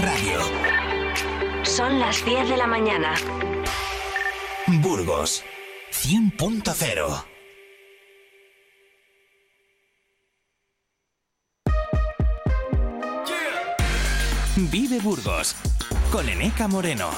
Radio. Son las 10 de la mañana. Burgos 100.0 Vive Burgos con Eneca Moreno.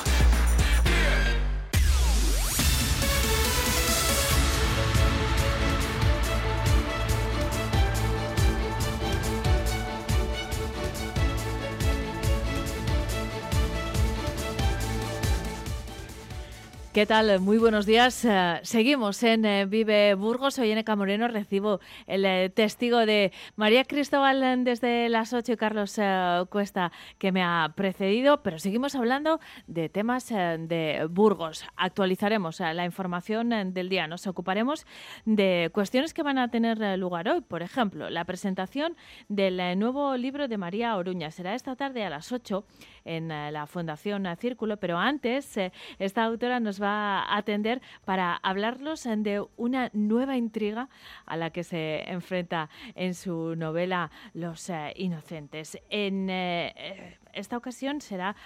¿Qué tal? Muy buenos días. Eh, seguimos en eh, Vive Burgos. Soy Eneca Moreno. Recibo el eh, testigo de María Cristóbal desde las 8 y Carlos Cuesta que me ha precedido. Pero seguimos hablando de temas de Burgos. Actualizaremos la información del día. Nos ocuparemos de cuestiones que van a tener lugar hoy. Por ejemplo, la presentación del nuevo libro de María Oruña. Será esta tarde a las 8 en la Fundación Círculo. Pero antes, esta autora nos va a atender para hablarlos de una nueva intriga a la que se enfrenta en su novela Los eh, Inocentes. En eh, esta ocasión será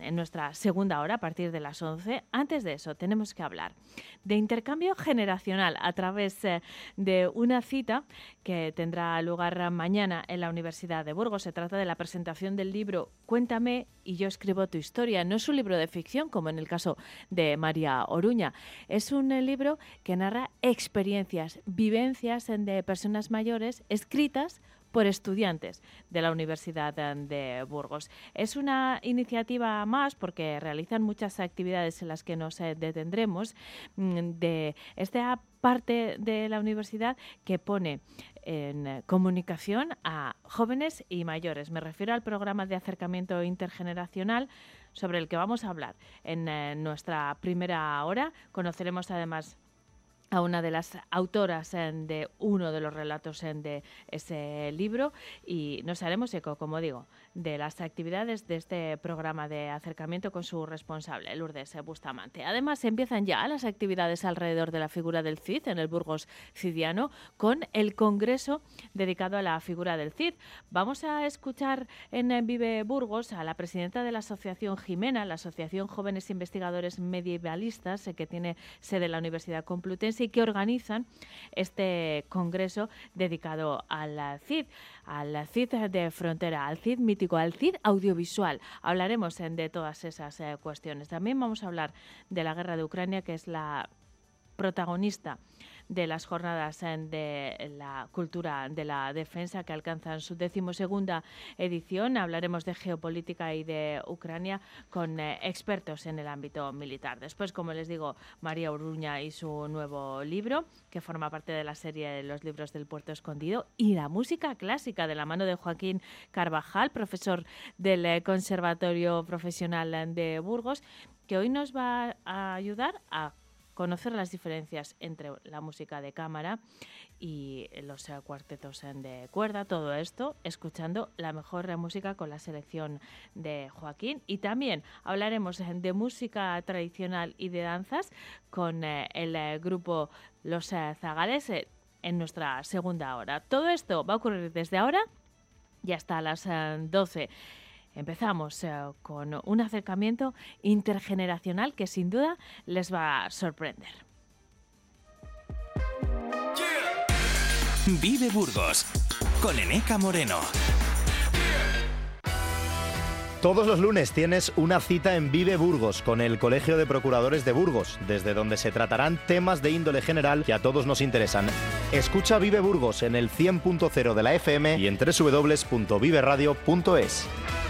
en nuestra segunda hora a partir de las 11. Antes de eso, tenemos que hablar de intercambio generacional a través eh, de una cita que tendrá lugar mañana en la Universidad de Burgos. Se trata de la presentación del libro Cuéntame y yo escribo tu historia. No es un libro de ficción como en el caso de María Oruña. Es un eh, libro que narra experiencias, vivencias de personas mayores escritas por estudiantes de la Universidad de Burgos. Es una iniciativa más porque realizan muchas actividades en las que nos eh, detendremos mm, de esta parte de la universidad que pone en comunicación a jóvenes y mayores. Me refiero al programa de acercamiento intergeneracional sobre el que vamos a hablar en eh, nuestra primera hora. Conoceremos además a una de las autoras de uno de los relatos de ese libro y nos haremos eco, como digo, de las actividades de este programa de acercamiento con su responsable, Lourdes Bustamante. Además, empiezan ya las actividades alrededor de la figura del Cid en el Burgos Cidiano con el congreso dedicado a la figura del Cid. Vamos a escuchar en Vive Burgos a la presidenta de la Asociación Jimena, la Asociación Jóvenes Investigadores Medievalistas, que tiene sede en la Universidad Complutense y que organizan este congreso dedicado al CID, al CID de frontera, al CID mítico, al CID audiovisual. Hablaremos de todas esas eh, cuestiones. También vamos a hablar de la guerra de Ucrania, que es la protagonista de las jornadas eh, de la cultura de la defensa que alcanzan su decimosegunda edición. Hablaremos de geopolítica y de Ucrania con eh, expertos en el ámbito militar. Después, como les digo, María Uruña y su nuevo libro, que forma parte de la serie de los libros del Puerto Escondido, y la música clásica de la mano de Joaquín Carvajal, profesor del eh, Conservatorio Profesional de Burgos, que hoy nos va a ayudar a conocer las diferencias entre la música de cámara y los eh, cuartetos de cuerda, todo esto escuchando la mejor música con la selección de Joaquín y también hablaremos de música tradicional y de danzas con eh, el eh, grupo Los Zagales en nuestra segunda hora. Todo esto va a ocurrir desde ahora y hasta las 12. Empezamos eh, con un acercamiento intergeneracional que sin duda les va a sorprender. Vive Burgos con Eneca Moreno. Todos los lunes tienes una cita en Vive Burgos con el Colegio de Procuradores de Burgos, desde donde se tratarán temas de índole general que a todos nos interesan. Escucha Vive Burgos en el 100.0 de la FM y en www.viveradio.es.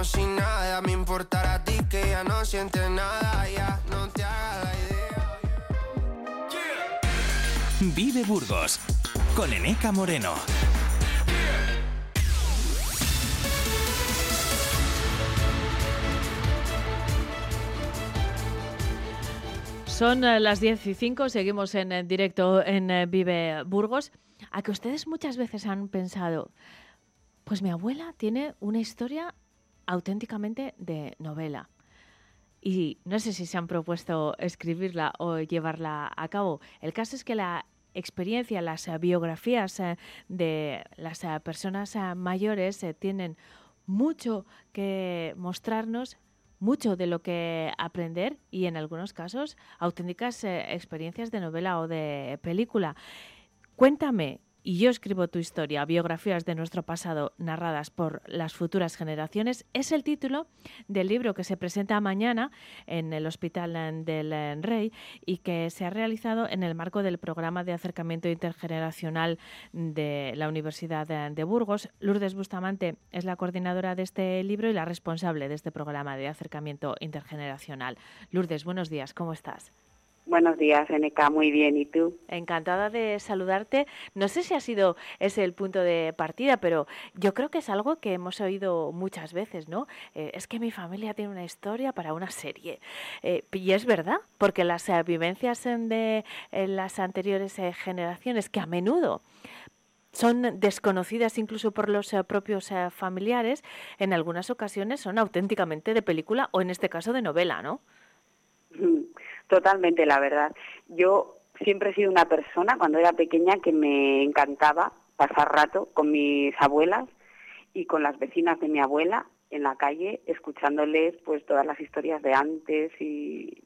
como si nada me importara a ti que ya no sientes nada, ya no te hagas la idea. Vive Burgos con Eneca Moreno. Son eh, las 10 y 5, seguimos en directo en eh, Vive Burgos. A que ustedes muchas veces han pensado, pues mi abuela tiene una historia auténticamente de novela. Y no sé si se han propuesto escribirla o llevarla a cabo. El caso es que la experiencia, las biografías de las personas mayores tienen mucho que mostrarnos, mucho de lo que aprender y en algunos casos auténticas eh, experiencias de novela o de película. Cuéntame, y yo escribo tu historia, biografías de nuestro pasado narradas por las futuras generaciones, es el título del libro que se presenta mañana en el Hospital del Rey y que se ha realizado en el marco del programa de acercamiento intergeneracional de la Universidad de Burgos. Lourdes Bustamante es la coordinadora de este libro y la responsable de este programa de acercamiento intergeneracional. Lourdes, buenos días, ¿cómo estás? Buenos días, NK, muy bien. ¿Y tú? Encantada de saludarte. No sé si ha sido ese el punto de partida, pero yo creo que es algo que hemos oído muchas veces, ¿no? Eh, es que mi familia tiene una historia para una serie. Eh, y es verdad, porque las eh, vivencias de las anteriores generaciones, que a menudo son desconocidas incluso por los propios familiares, en algunas ocasiones son auténticamente de película o en este caso de novela, ¿no? Totalmente, la verdad. Yo siempre he sido una persona, cuando era pequeña, que me encantaba pasar rato con mis abuelas y con las vecinas de mi abuela en la calle, escuchándoles pues todas las historias de antes y,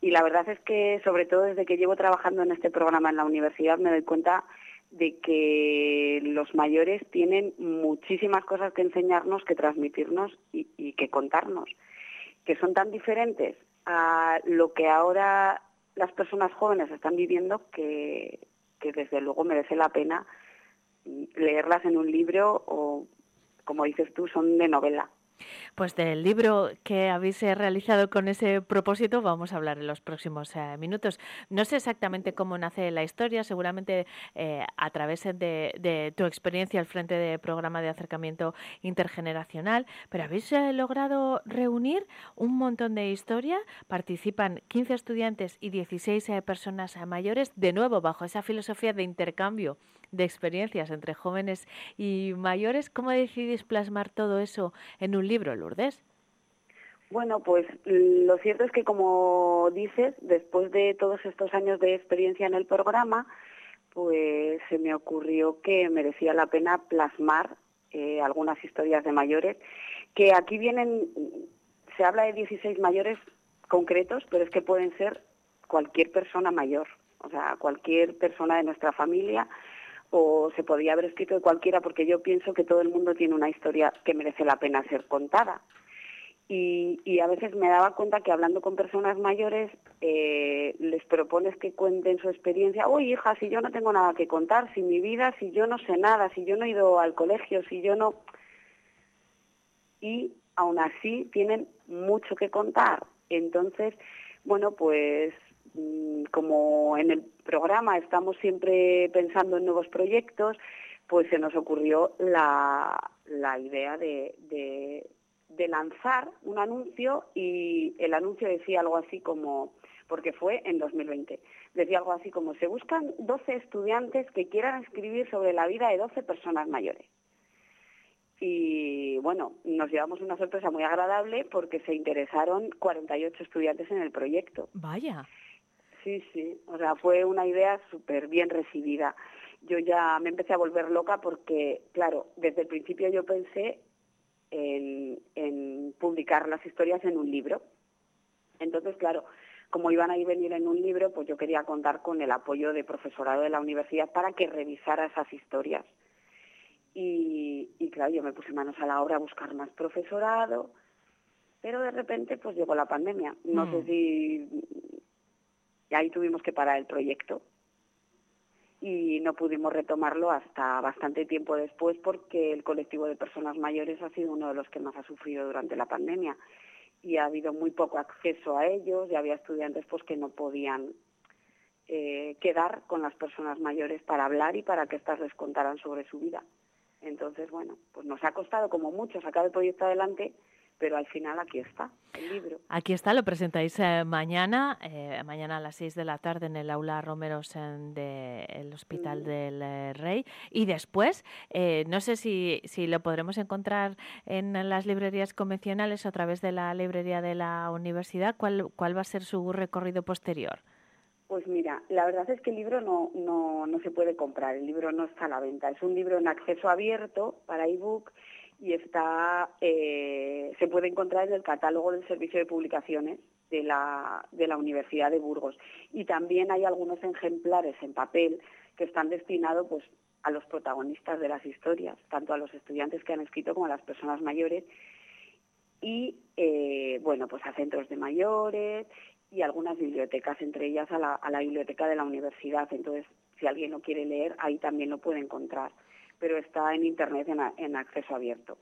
y la verdad es que sobre todo desde que llevo trabajando en este programa en la universidad me doy cuenta de que los mayores tienen muchísimas cosas que enseñarnos, que transmitirnos y, y que contarnos, que son tan diferentes a lo que ahora las personas jóvenes están viviendo que, que desde luego merece la pena leerlas en un libro o, como dices tú, son de novela. Pues del libro que habéis eh, realizado con ese propósito vamos a hablar en los próximos eh, minutos. No sé exactamente cómo nace la historia, seguramente eh, a través de, tu experiencia al frente del programa de acercamiento intergeneracional, pero habéis logrado reunir un montón de historia. Participan 15 estudiantes y 16 personas mayores, de nuevo bajo esa filosofía de intercambio de experiencias entre jóvenes y mayores. ¿Cómo decidís plasmar todo eso en un libro, Lourdes? Bueno, pues lo cierto es que como dices, después de todos estos años de experiencia en el programa, pues se me ocurrió que merecía la pena plasmar eh, algunas historias de mayores, que aquí vienen, se habla de 16 mayores concretos, pero es que pueden ser cualquier persona mayor, o sea, cualquier persona de nuestra familia o se podía haber escrito de cualquiera porque yo pienso que todo el mundo tiene una historia que merece la pena ser contada. Y, a veces me daba cuenta que hablando con personas mayores eh, les propones que cuenten su experiencia. Uy, hija, si yo no tengo nada que contar, si mi vida, si yo no sé nada, si yo no he ido al colegio, si yo no... Y aún así tienen mucho que contar. Entonces, bueno, pues como en el programa estamos siempre pensando en nuevos proyectos, pues se nos ocurrió la, idea de, de, lanzar un anuncio y el anuncio decía algo así como, porque fue en 2020, decía algo así como, se buscan 12 estudiantes que quieran escribir sobre la vida de 12 personas mayores. Y bueno, nos llevamos una sorpresa muy agradable porque se interesaron 48 estudiantes en el proyecto. Vaya. Sí, sí, o sea, fue una idea súper bien recibida. Yo ya me empecé a volver loca porque, claro, desde el principio yo pensé en, en publicar las historias en un libro. Entonces, claro, como iban a ir venir en un libro, pues yo quería contar con el apoyo de profesorado de la universidad para que revisara esas historias. Y, y, claro, yo me puse manos a la obra a buscar más profesorado, pero de repente pues llegó la pandemia. No sé mm. si y ahí tuvimos que parar el proyecto y no pudimos retomarlo hasta bastante tiempo después porque el colectivo de personas mayores ha sido uno de los que más ha sufrido durante la pandemia y ha habido muy poco acceso a ellos y había estudiantes pues que no podían eh, quedar con las personas mayores para hablar y para que éstas les contaran sobre su vida. Entonces, bueno, pues nos ha costado como mucho sacar el proyecto adelante, pero al final aquí está el libro. Aquí está, lo presentáis eh, mañana, eh, mañana a las 6 de la tarde en el aula Romeros del Hospital del eh, Rey. Y después, no sé si, si lo podremos encontrar en las librerías convencionales o a través de la librería de la universidad. ¿Cuál, cuál va a ser su recorrido posterior? Pues mira, la verdad es que el libro no, no, no se puede comprar, el libro no está a la venta. Es un libro en acceso abierto para ebook y está eh, se puede encontrar en el catálogo del Servicio de Publicaciones de la, de la Universidad de Burgos. Y también hay algunos ejemplares en papel que están destinados pues, a los protagonistas de las historias, tanto a los estudiantes que han escrito como a las personas mayores y eh, bueno pues a centros de mayores y algunas bibliotecas, entre ellas a la, a la biblioteca de la universidad. Entonces, si alguien lo quiere leer, ahí también lo puede encontrar pero está en Internet en, acceso abierto.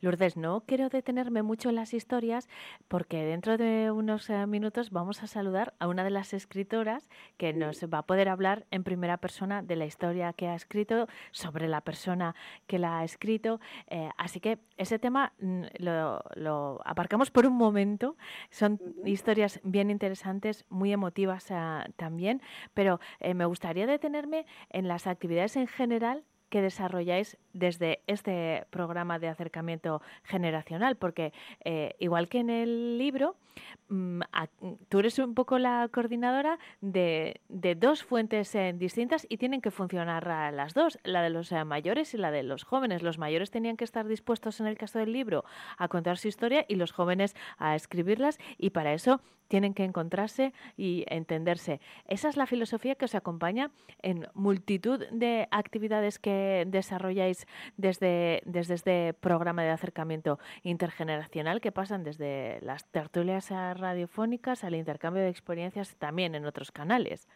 Lourdes, no quiero detenerme mucho en las historias porque dentro de unos eh, minutos vamos a saludar a una de las escritoras que nos va a poder hablar en primera persona de la historia que ha escrito, sobre la persona que la ha escrito. Eh, así que ese tema mm, lo, aparcamos por un momento. Son historias bien interesantes, muy emotivas eh, también, pero me gustaría detenerme en las actividades en general que desarrolláis desde este programa de acercamiento generacional, porque eh, igual que en el libro, mm, tú eres un poco la coordinadora de, dos fuentes eh, distintas y tienen que funcionar las dos, la de los eh, mayores y la de los jóvenes. Los mayores tenían que estar dispuestos en el caso del libro a contar su historia y los jóvenes a escribirlas y para eso tienen que encontrarse y entenderse. Esa es la filosofía que os acompaña en multitud de actividades que desarrolláis desde, desde este programa de acercamiento intergeneracional que pasan desde las tertulias radiofónicas al intercambio de experiencias también en otros canales.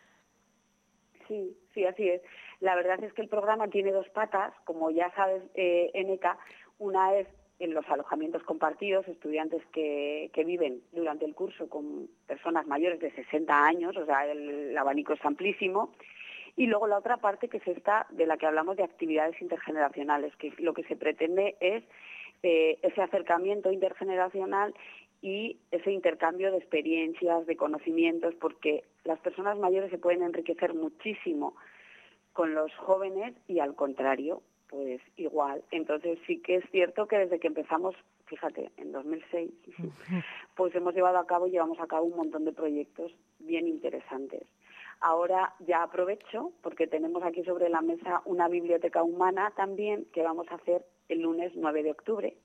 Sí, sí, así es. La verdad es que el programa tiene dos patas, como ya sabes, eh, NK. Una es en los alojamientos compartidos, estudiantes que, viven durante el curso con personas mayores de 60 años, o sea, el, abanico es amplísimo. Y luego la otra parte que es esta de la que hablamos de actividades intergeneracionales, que lo que se pretende es eh, ese acercamiento intergeneracional y ese intercambio de experiencias, de conocimientos, porque las personas mayores se pueden enriquecer muchísimo con los jóvenes y al contrario, pues igual. Entonces sí que es cierto que desde que empezamos, fíjate, en 2006, pues hemos llevado a cabo, llevamos a cabo un montón de proyectos bien interesantes. Ahora ya aprovecho porque tenemos aquí sobre la mesa una biblioteca humana también que vamos a hacer el lunes 9 de octubre.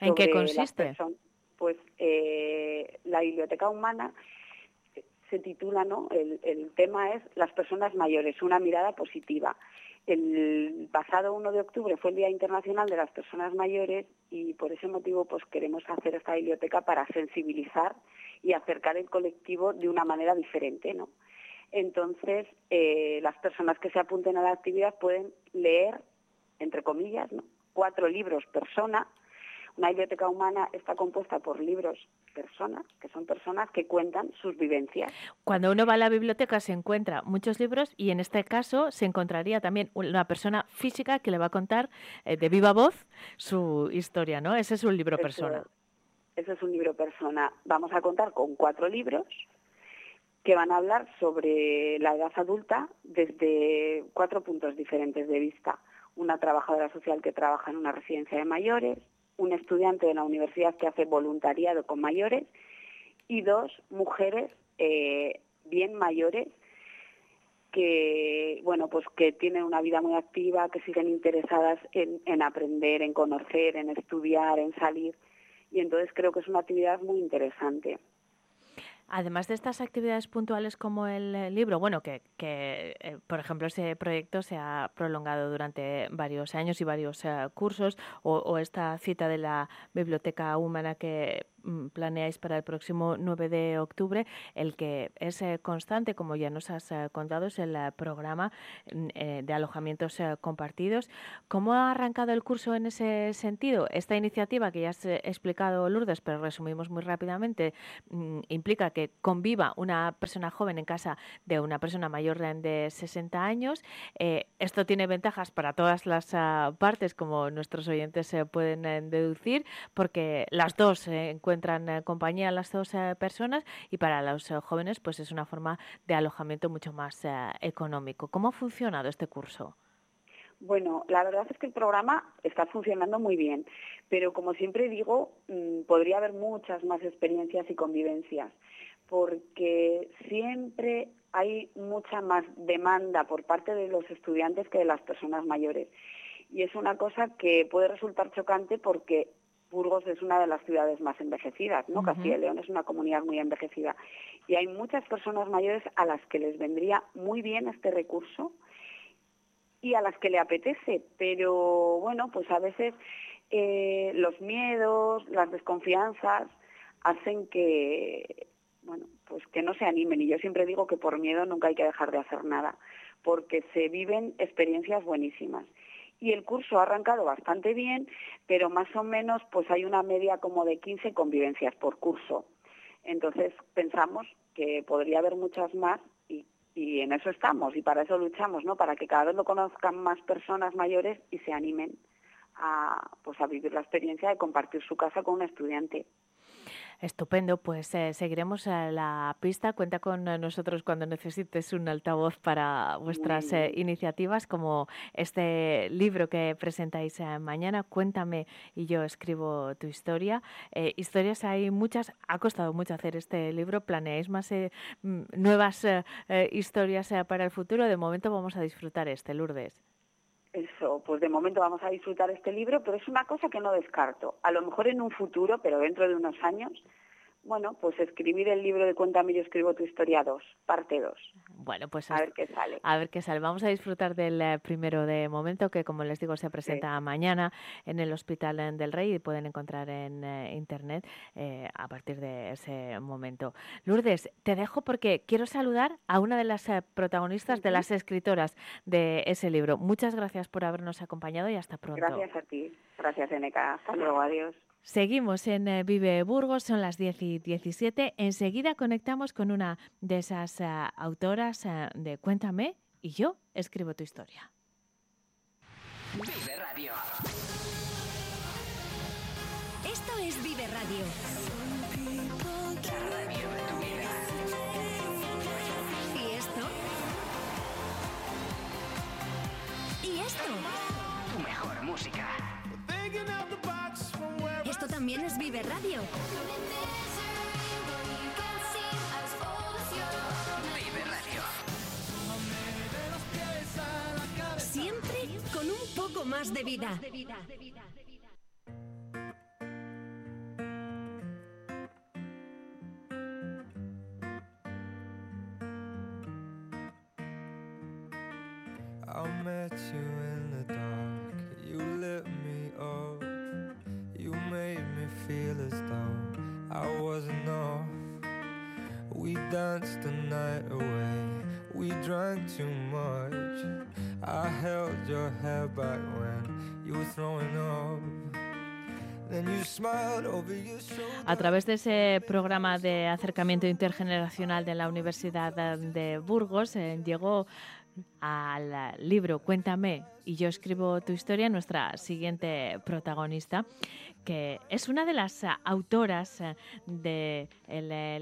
¿En qué consiste? Pues eh, la biblioteca humana se titula, ¿no? El, el tema es las personas mayores, una mirada positiva. El pasado 1 de octubre fue el Día Internacional de las Personas Mayores y por ese motivo pues queremos hacer esta biblioteca para sensibilizar y acercar el colectivo de una manera diferente, ¿no? Entonces, eh, las personas que se apunten a la actividad pueden leer, entre comillas, ¿no? cuatro libros persona una biblioteca humana está compuesta por libros personas, que son personas que cuentan sus vivencias. Cuando uno va a la biblioteca se encuentra muchos libros y en este caso se encontraría también una persona física que le va a contar eh, de viva voz su historia, ¿no? Ese es un libro persona. Ese es un libro persona. Vamos a contar con cuatro libros que van a hablar sobre la edad adulta desde cuatro puntos diferentes de vista. Una trabajadora social que trabaja en una residencia de mayores, un estudiante de la universidad que hace voluntariado con mayores y dos mujeres eh, bien mayores que bueno pues que tienen una vida muy activa, que siguen interesadas en, en aprender, en conocer, en estudiar, en salir y entonces creo que es una actividad muy interesante. Además de estas actividades puntuales como el libro, bueno, que, eh, por ejemplo ese proyecto se ha prolongado durante varios años y varios eh, cursos, o, esta cita de la biblioteca humana que planeáis para el próximo 9 de octubre. El que es eh, constante, como ya nos has eh, contado, es el programa mm, de alojamientos compartidos. ¿Cómo ha arrancado el curso en ese sentido? Esta iniciativa que ya has explicado, Lourdes, pero resumimos muy rápidamente, mm, implica que conviva una persona joven en casa de una persona mayor de 60 años. esto tiene ventajas para todas las ah, partes, como nuestros oyentes se pueden deducir, porque las dos encuentran eh, compañía las dos eh, personas y para los eh, jóvenes pues es una forma de alojamiento mucho más económico. ¿Cómo ha funcionado este curso? Bueno, la verdad es que el programa está funcionando muy bien, pero como siempre digo, mm, podría haber muchas más experiencias y convivencias, porque siempre hay mucha más demanda por parte de los estudiantes que de las personas mayores. Y es una cosa que puede resultar chocante porque Burgos es una de las ciudades más envejecidas, ¿no? Castilla y León es una comunidad muy envejecida. Y hay muchas personas mayores a las que les vendría muy bien este recurso y a las que le apetece, pero bueno, pues a veces eh, los miedos, las desconfianzas hacen que, bueno, pues que no se animen. Y yo siempre digo que por miedo nunca hay que dejar de hacer nada, porque se viven experiencias buenísimas y el curso ha arrancado bastante bien, pero más o menos pues hay una media como de 15 convivencias por curso. Entonces pensamos que podría haber muchas más y, y en eso estamos y para eso luchamos, ¿no? Para que cada vez lo conozcan más personas mayores y se animen a, pues, a vivir la experiencia de compartir su casa con un estudiante. Estupendo, pues eh, seguiremos la pista. Cuenta con nosotros cuando necesites un altavoz para vuestras eh, iniciativas, como este libro que presentáis eh, mañana, Cuéntame y yo escribo tu historia. historias hay muchas, ha costado mucho hacer este libro. ¿Planeáis más nuevas historias para el futuro? De momento vamos a disfrutar este, Lourdes. Eso, pues de momento vamos a disfrutar este libro, pero es una cosa que no descarto. A lo mejor en un futuro, pero dentro de unos años, bueno, pues escribir el libro de Cuéntame yo escribo tu historia 2, parte 2. Bueno, pues a ver qué sale. A ver qué sale. Vamos a disfrutar del eh, primero de momento que como les digo se presenta mañana en el Hospital del Rey y pueden encontrar en eh, internet eh, a partir de ese momento. Lourdes, te dejo porque quiero saludar a una de las protagonistas, de las escritoras de ese libro. Muchas gracias por habernos acompañado y hasta pronto. Gracias a ti. Gracias, Eneca. Hasta luego. Adiós. Seguimos en eh, Vive Burgos, son las 10 y 17. Enseguida conectamos con una de esas eh, autoras eh, de Cuéntame y yo escribo tu historia. Vive Radio. Esto es Vive Radio. La radio de tu vida. ¿Y esto? ¿Y esto? También es Vive Radio. Vive Radio. Siempre con un poco más de vida. I met you in the dark, you lit me I wasn't off. We danced the night away, we drank too much. I held your hair back when you were throwing up. A través de ese programa de acercamiento intergeneracional de la Universidad de Burgos eh, llegó al libro Cuéntame y yo escribo tu historia, nuestra siguiente protagonista, que es una de las autoras del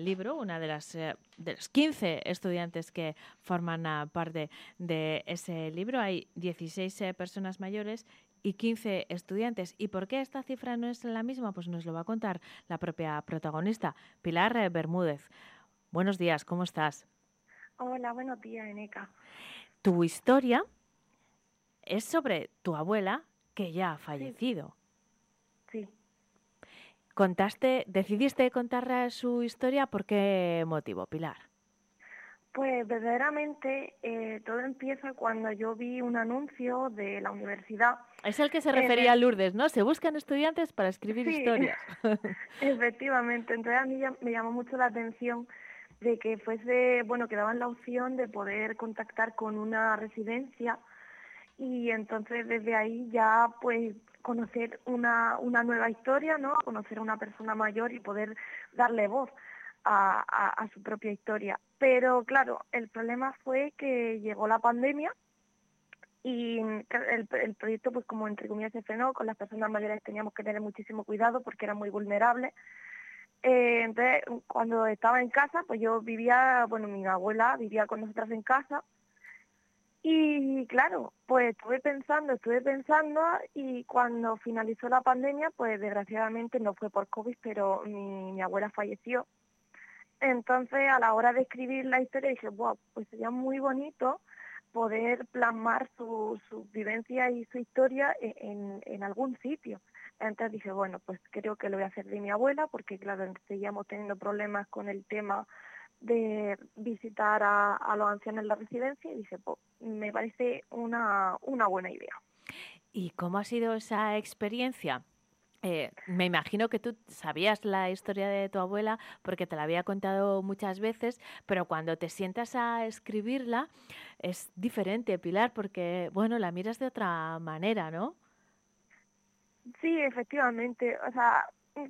libro, una de las de los 15 estudiantes que forman parte de ese libro. Hay 16 personas mayores y 15 estudiantes. ¿Y por qué esta cifra no es la misma? Pues nos lo va a contar la propia protagonista, Pilar Bermúdez. Buenos días, ¿cómo estás? Hola, buenos días, Eneca. Tu historia es sobre tu abuela que ya ha fallecido. Sí. Contaste, decidiste contar su historia por qué motivo, Pilar. Pues verdaderamente eh, todo empieza cuando yo vi un anuncio de la universidad. Es el que se el- refería a Lourdes, ¿no? Se buscan estudiantes para escribir Sí. historias. Efectivamente, entonces a mí ya- me llamó mucho la atención de que fuese, bueno, que daban la opción de poder contactar con una residencia y entonces desde ahí ya pues conocer una, una nueva historia, ¿no? Conocer a una persona mayor y poder darle voz a, a- su propia historia. Pero claro, el problema fue que llegó la pandemia y el, el proyecto pues como entre comillas se frenó, con las personas mayores teníamos que tener muchísimo cuidado porque eran muy vulnerables. Eh, entonces, cuando estaba en casa, pues yo vivía, bueno, mi abuela vivía con nosotras en casa. Y claro, pues estuve pensando, estuve pensando y cuando finalizó la pandemia, pues desgraciadamente no fue por COVID, pero mi, abuela falleció. Entonces, a la hora de escribir la historia, dije, wow, pues sería muy bonito poder plasmar su, su vivencia y su historia e- en algún sitio. Entonces dije, bueno, pues creo que lo voy a hacer de mi abuela, porque claro, seguíamos teniendo problemas con el tema de visitar a, los ancianos en la residencia y dije, pues me parece una, una buena idea. ¿Y cómo ha sido esa experiencia? Eh, me imagino que tú sabías la historia de tu abuela porque te la había contado muchas veces, pero cuando te sientas a escribirla es diferente, Pilar, porque, bueno, la miras de otra manera, ¿no? Sí, efectivamente. O sea,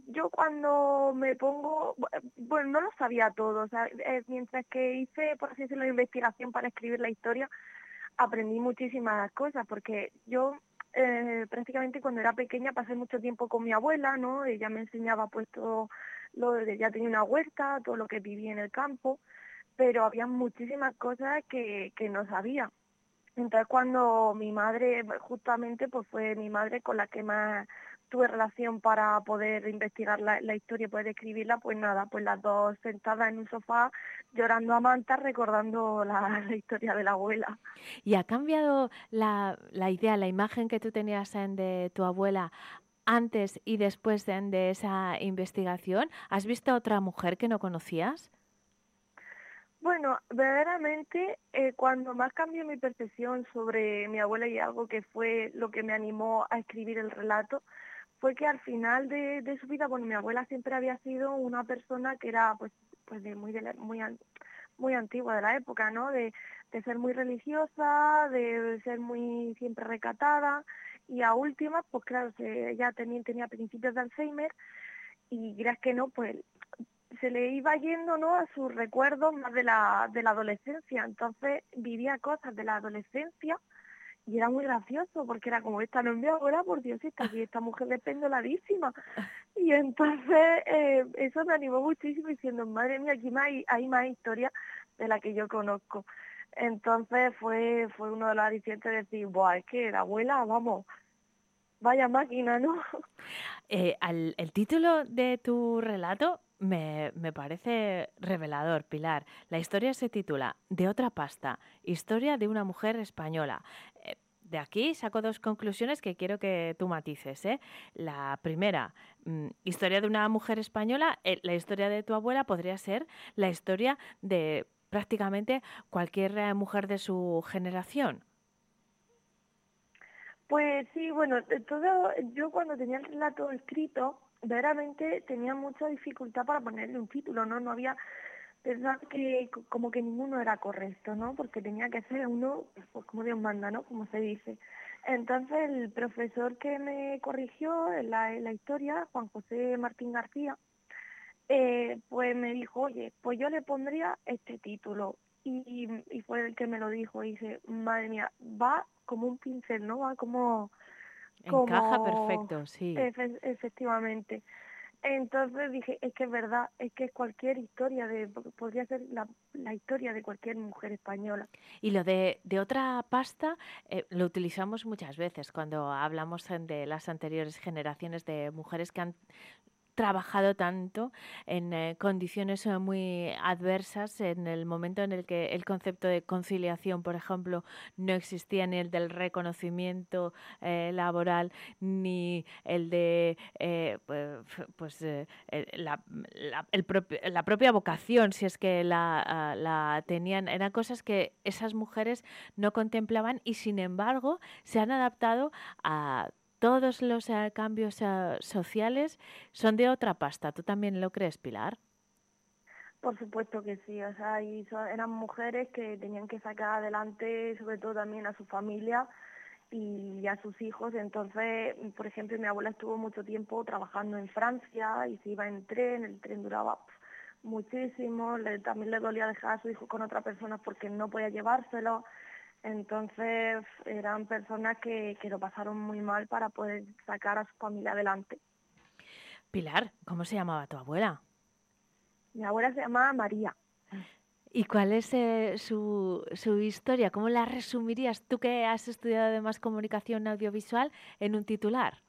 yo cuando me pongo, bu- bueno, no lo sabía todo. O sea, eh, mientras que hice, por así decirlo, la investigación para escribir la historia, aprendí muchísimas cosas, porque yo eh, prácticamente cuando era pequeña pasé mucho tiempo con mi abuela, ¿no? Ella me enseñaba pues todo lo de, ella tenía una huerta, todo lo que vivía en el campo, pero había muchísimas cosas que, que no sabía. Entonces cuando mi madre, justamente pues fue mi madre con la que más tuve relación para poder investigar la, historia y poder escribirla, pues nada, pues las dos sentadas en un sofá llorando a manta recordando la, historia de la abuela. ¿Y ha cambiado la, la idea, la imagen que tú tenías en de tu abuela antes y después de, de esa investigación? ¿Has visto a otra mujer que no conocías? Bueno, verdaderamente eh, cuando más cambió mi percepción sobre mi abuela y algo que fue lo que me animó a escribir el relato, fue que al final de, de su vida, bueno, mi abuela siempre había sido una persona que era pues pues de muy de muy muy antigua de la época, ¿no? De, de ser muy religiosa, de ser muy siempre recatada y a última, pues claro, ella tenía, tenía principios de Alzheimer y creas que no, pues se le iba yendo ¿no? a sus recuerdos más de la, de la adolescencia. Entonces vivía cosas de la adolescencia y era muy gracioso porque era como esta no es mi abuela, por Dios, está aquí esta mujer despendoladísima. Y entonces eh, eso me animó muchísimo diciendo, madre mía, aquí más hay, hay más historia de la que yo conozco. Entonces fue fue uno de los alicientes de decir, Buah, es que la abuela, vamos, vaya máquina, ¿no? Eh, al- el título de tu relato me, me parece revelador, Pilar. La historia se titula De otra pasta, historia de una mujer española. Eh, de aquí saco dos conclusiones que quiero que tú matices. ¿eh? La primera, mm, historia de una mujer española, eh, la historia de tu abuela podría ser la historia de prácticamente cualquier eh, mujer de su generación. Pues sí, bueno, todo, yo cuando tenía el relato escrito, verdaderamente tenía mucha dificultad para ponerle un título, ¿no? No había, pensaba que co- como que ninguno era correcto, ¿no? Porque tenía que ser uno, pues como Dios manda, ¿no? Como se dice. Entonces el profesor que me corrigió en la, en la historia, Juan José Martín García, eh, pues me dijo, oye, pues yo le pondría este título. Y, y fue el que me lo dijo y dije, madre mía, va como un pincel, ¿no? Va como... Encaja como- perfecto, sí. Efe- efectivamente. Entonces dije, es que es verdad, es que es cualquier historia, de podría ser la, la historia de cualquier mujer española. Y lo de, de otra pasta eh, lo utilizamos muchas veces cuando hablamos de las anteriores generaciones de mujeres que han trabajado tanto en eh, condiciones eh, muy adversas, en el momento en el que el concepto de conciliación, por ejemplo, no existía ni el del reconocimiento eh, laboral, ni el de pues, la, propia vocación, si es que ah, la tenían. Eran cosas que esas mujeres no contemplaban y, sin embargo, se han adaptado a todos los eh, cambios eh, sociales son de otra pasta. ¿Tú también lo crees, Pilar? Por supuesto que sí, o sea, eran mujeres que tenían que sacar adelante, sobre todo también a su familia y a sus hijos. Entonces, por ejemplo, mi abuela estuvo mucho tiempo trabajando en Francia y se iba en tren, el tren duraba muchísimo, también le dolía dejar a su hijo con otra persona porque no podía llevárselo. Entonces eran personas que, que lo pasaron muy mal para poder sacar a su familia adelante. Pilar, ¿cómo se llamaba tu abuela? Mi abuela se llamaba María. ¿Y cuál es eh, su, su, historia? ¿Cómo la resumirías tú que has estudiado además comunicación audiovisual en un titular?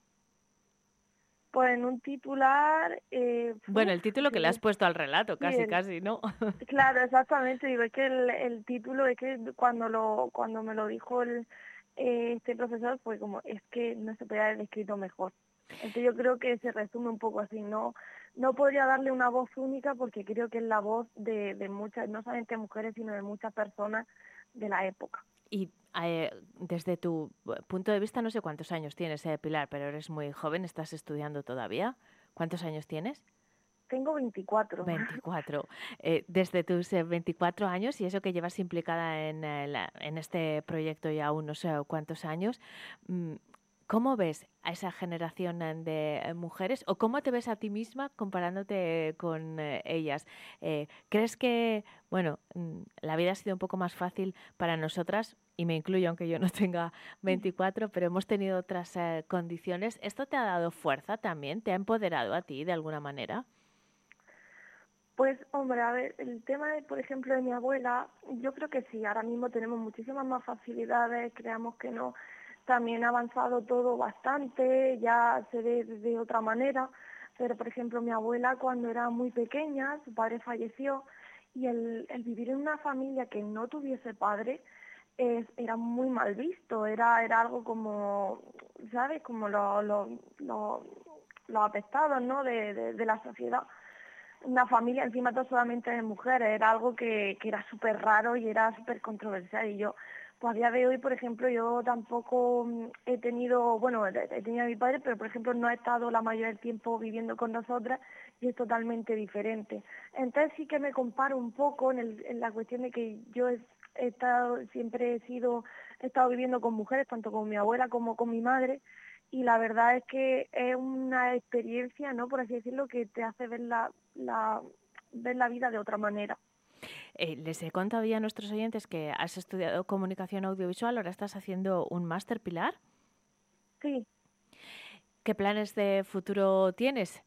Pues en un titular... Eh, bueno, el título que le has puesto al relato, casi, casi, ¿no? Claro, exactamente. Digo, es que el, el, título, es que cuando lo cuando me lo dijo el, eh, este profesor, fue como, es que no se podía haber descrito mejor. Entonces yo creo que se resume un poco así, no no podría darle una voz única porque creo que es la voz de, de muchas, no solamente mujeres, sino de muchas personas de la época. Y eh, desde tu punto de vista, no sé cuántos años tienes, eh, Pilar, pero eres muy joven, estás estudiando todavía. ¿Cuántos años tienes? Tengo 24. 24. Eh, desde tus 24 años y eso que llevas implicada en, en este proyecto ya unos cuantos años, mm, ¿Cómo ves a esa generación eh, de eh, mujeres o cómo te ves a ti misma comparándote con eh, ellas? ¿Crees que, bueno, mm, la vida ha sido un poco más fácil para nosotras, y me incluyo aunque yo no tenga 24, pero hemos tenido otras condiciones? ¿Esto te ha dado fuerza también? ¿Te ha empoderado a ti de alguna manera? Pues, hombre, a ver, el tema, de, por ejemplo, de mi abuela, yo creo que sí, ahora mismo tenemos muchísimas más facilidades, creamos que no también ha avanzado todo bastante, ya se ve de otra manera, pero por ejemplo mi abuela cuando era muy pequeña, su padre falleció y el, vivir en una familia que no tuviese padre era muy mal visto, era, era algo como, ¿sabes? Como los lo, lo, lo ¿no? De, de, la sociedad una familia encima todo solamente de mujeres, era algo que, que era súper raro y era súper controversial y yo pues a día de hoy, por ejemplo, yo tampoco mm, he tenido, bueno, he tenido a mi padre, pero por ejemplo no he estado la mayoría del tiempo viviendo con nosotras y es totalmente diferente. Entonces sí que me comparo un poco en, el, en la cuestión de que yo he, estado, siempre he sido, he estado viviendo con mujeres, tanto con mi abuela como con mi madre, y la verdad es que es una experiencia, ¿no? Por así decirlo, que te hace ver la, la, ver la vida de otra manera. Eh, les he contado ya a nuestros oyentes que has estudiado comunicación audiovisual, ahora estás haciendo un máster Pilar. Sí. ¿Qué planes de futuro tienes?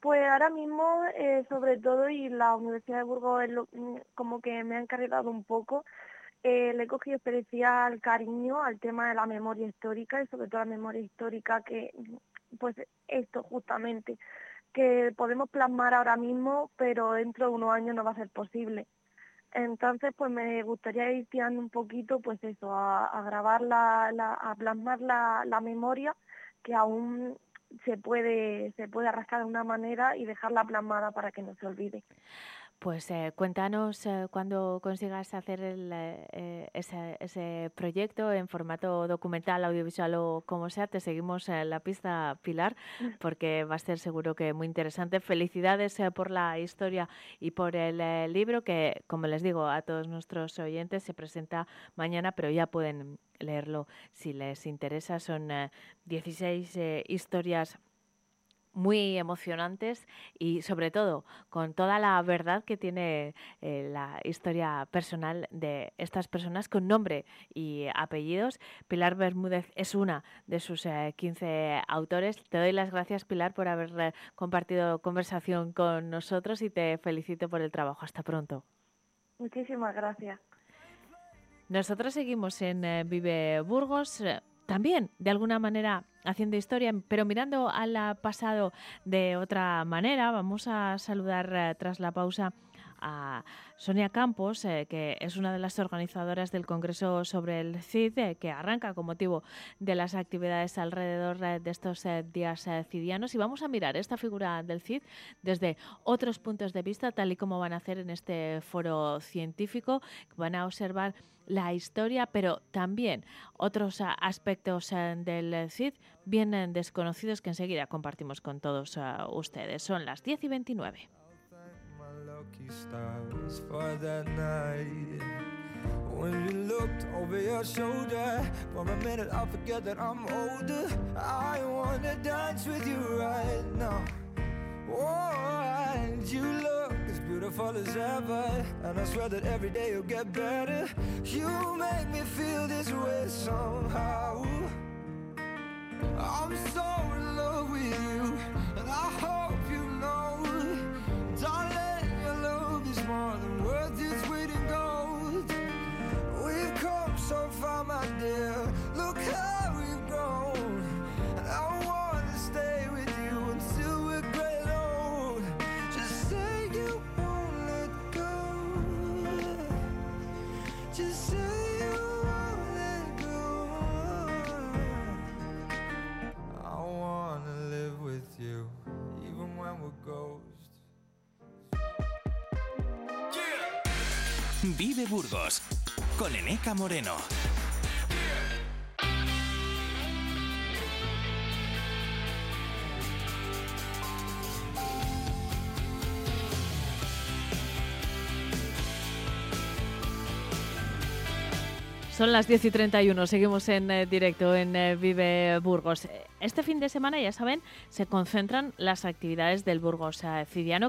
Pues ahora mismo, eh, sobre todo, y la Universidad de Burgos mm, como que me ha encargado un poco, eh, le he cogido especial cariño al tema de la memoria histórica y sobre todo la memoria histórica que, pues esto justamente, que podemos plasmar ahora mismo, pero dentro de unos años no va a ser posible. Entonces, pues me gustaría ir tirando un poquito, pues eso, a, grabar la, la, a plasmar la, la memoria que aún se puede, se puede arrastrar de una manera y dejarla plasmada para que no se olvide. Pues eh, cuéntanos eh, cuando consigas hacer el, eh, ese, ese, proyecto en formato documental, audiovisual o como sea. Te seguimos en la pista, Pilar, porque va a ser seguro que muy interesante. Felicidades por la historia y por el libro que, como les digo a todos nuestros oyentes, se presenta mañana, pero ya pueden leerlo si les interesa. Son 16 historias muy emocionantes y sobre todo con toda la verdad que tiene eh, la historia personal de estas personas con nombre y apellidos. Pilar Bermúdez es una de sus 15 eh, autores. Te doy las gracias Pilar por haber eh, compartido conversación con nosotros y te felicito por el trabajo. Hasta pronto. Muchísimas gracias. Nosotros seguimos en Vive Burgos también de alguna manera haciendo historia, pero mirando al pasado de otra manera. Vamos a saludar eh, tras la pausa a Sonia Campos, eh, que es una de las organizadoras del Congreso sobre el CID, eh, que arranca con motivo de las actividades alrededor de estos días cidianos. Y vamos a mirar esta figura del CID desde otros puntos de vista, tal y como van a hacer en este foro científico. Van a observar la historia, pero también otros aspectos del CID bien desconocidos que enseguida compartimos con todos ustedes. Son las 10 y 29. lucky stars for that night. When you looked over your shoulder, for a minute I forget that I'm older. I wanna dance with you right now. Oh, and you look as beautiful as ever, and I swear that every day you'll get better. You make me feel this way somehow. I'm so in love with you, and I hope. Vive Burgos con Eneca Moreno. Son las 10 y 31, seguimos en eh, directo en eh, Vive Burgos. Este fin de semana, ya saben, se concentran las actividades del Burgos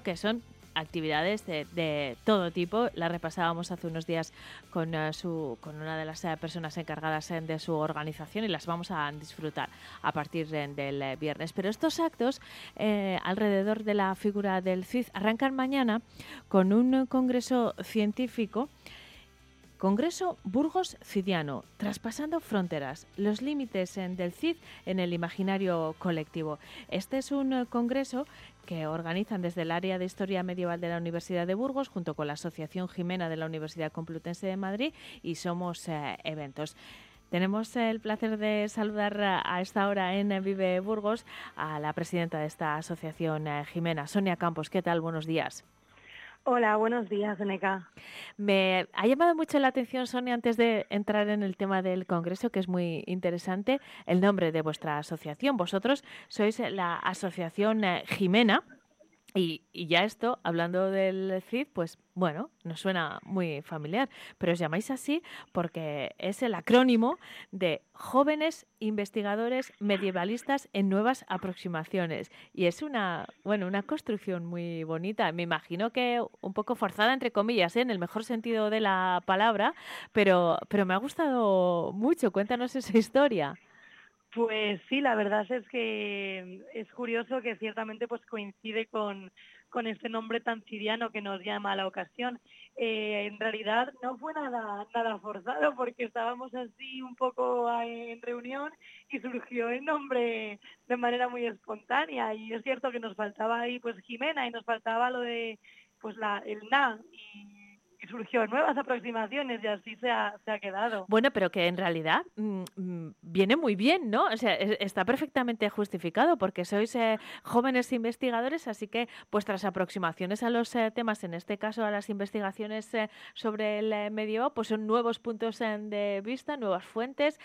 que son actividades de, de todo tipo. La repasábamos hace unos días con, eh, su, con una de las eh, personas encargadas eh, de su organización y las vamos a disfrutar a partir de- del viernes. Pero estos actos eh, alrededor de la figura del CID arrancan mañana con un congreso científico Congreso Burgos Cidiano, traspasando fronteras, los límites del CID en el imaginario colectivo. Este es un eh, congreso que organizan desde el área de Historia Medieval de la Universidad de Burgos junto con la Asociación Jimena de la Universidad Complutense de Madrid y Somos eh, Eventos. Tenemos el placer de saludar a esta hora en eh, Vive Burgos a la presidenta de esta asociación, Jimena, Sonia Campos. ¿Qué tal? Buenos días. Hola, buenos días, Neca. Me ha llamado mucho la atención, Sonia, antes de entrar en el tema del Congreso, que es muy interesante, el nombre de vuestra asociación. Vosotros sois la Asociación eh, Jimena. Y, y ya esto, hablando del CID, pues bueno, nos suena muy familiar, pero os llamáis así porque es el acrónimo de Jóvenes Investigadores Medievalistas en Nuevas Aproximaciones. Y es una, bueno, una construcción muy bonita. Me imagino que un poco forzada, entre comillas, ¿eh? en el mejor sentido de la palabra, pero, pero me ha gustado mucho. Cuéntanos esa historia. Pues sí, la verdad es que es curioso que ciertamente pues coincide con, con este nombre tan siriano que nos llama a la ocasión. Eh, en realidad no fue nada, nada forzado porque estábamos así un poco en reunión y surgió el nombre de manera muy espontánea y es cierto que nos faltaba ahí pues Jimena y nos faltaba lo de pues la, el na y, y surgió nuevas aproximaciones y así se ha, se ha quedado. Bueno, pero que en realidad mm, mm, viene muy bien, ¿no? O sea, es- está perfectamente justificado porque sois eh, jóvenes investigadores, así que vuestras aproximaciones a los eh, temas, en este caso a las investigaciones eh, sobre el eh, medievo, pues son nuevos puntos de vista, nuevas fuentes,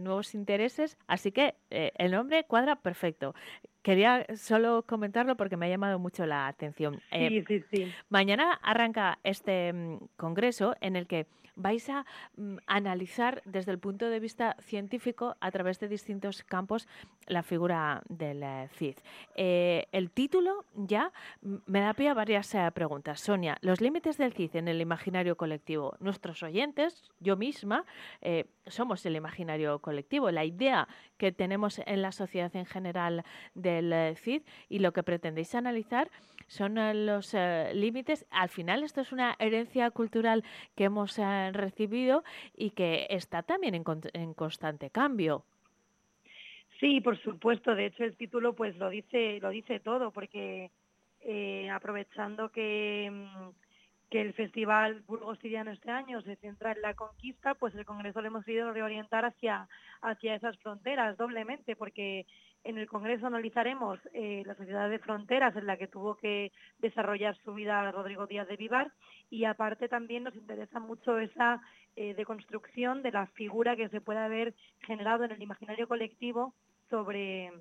nuevos intereses, así que el nombre cuadra perfecto. Quería solo comentarlo porque me ha llamado mucho la atención. Eh, Sí, sí, sí. Mañana arranca este mm, congreso en el que vais a mm, analizar desde el punto de vista científico a través de distintos campos la figura del eh, CID. Eh, el título ya mm, me da pie a varias eh, preguntas. Sonia, los límites del CID en el imaginario colectivo. Nuestros oyentes, yo misma, somos el imaginario colectivo, la idea que tenemos en la sociedad en general del CID y lo que pretendéis analizar son los límites. Al final esto es una herencia cultural que hemos eh, recibido y que está también en, en constante cambio. Sí, por supuesto. De hecho, el título pues lo dice, lo dice todo, porque eh, aprovechando que, mm, que el Festival Burgos Siriano este año se centra en la conquista, pues el Congreso lo hemos querido reorientar hacia, hacia esas fronteras doblemente, porque en el Congreso analizaremos eh, la sociedad de fronteras en la que tuvo que desarrollar su vida Rodrigo Díaz de Vivar y aparte también nos interesa mucho esa eh, deconstrucción de la figura que se puede haber generado en el imaginario colectivo sobre,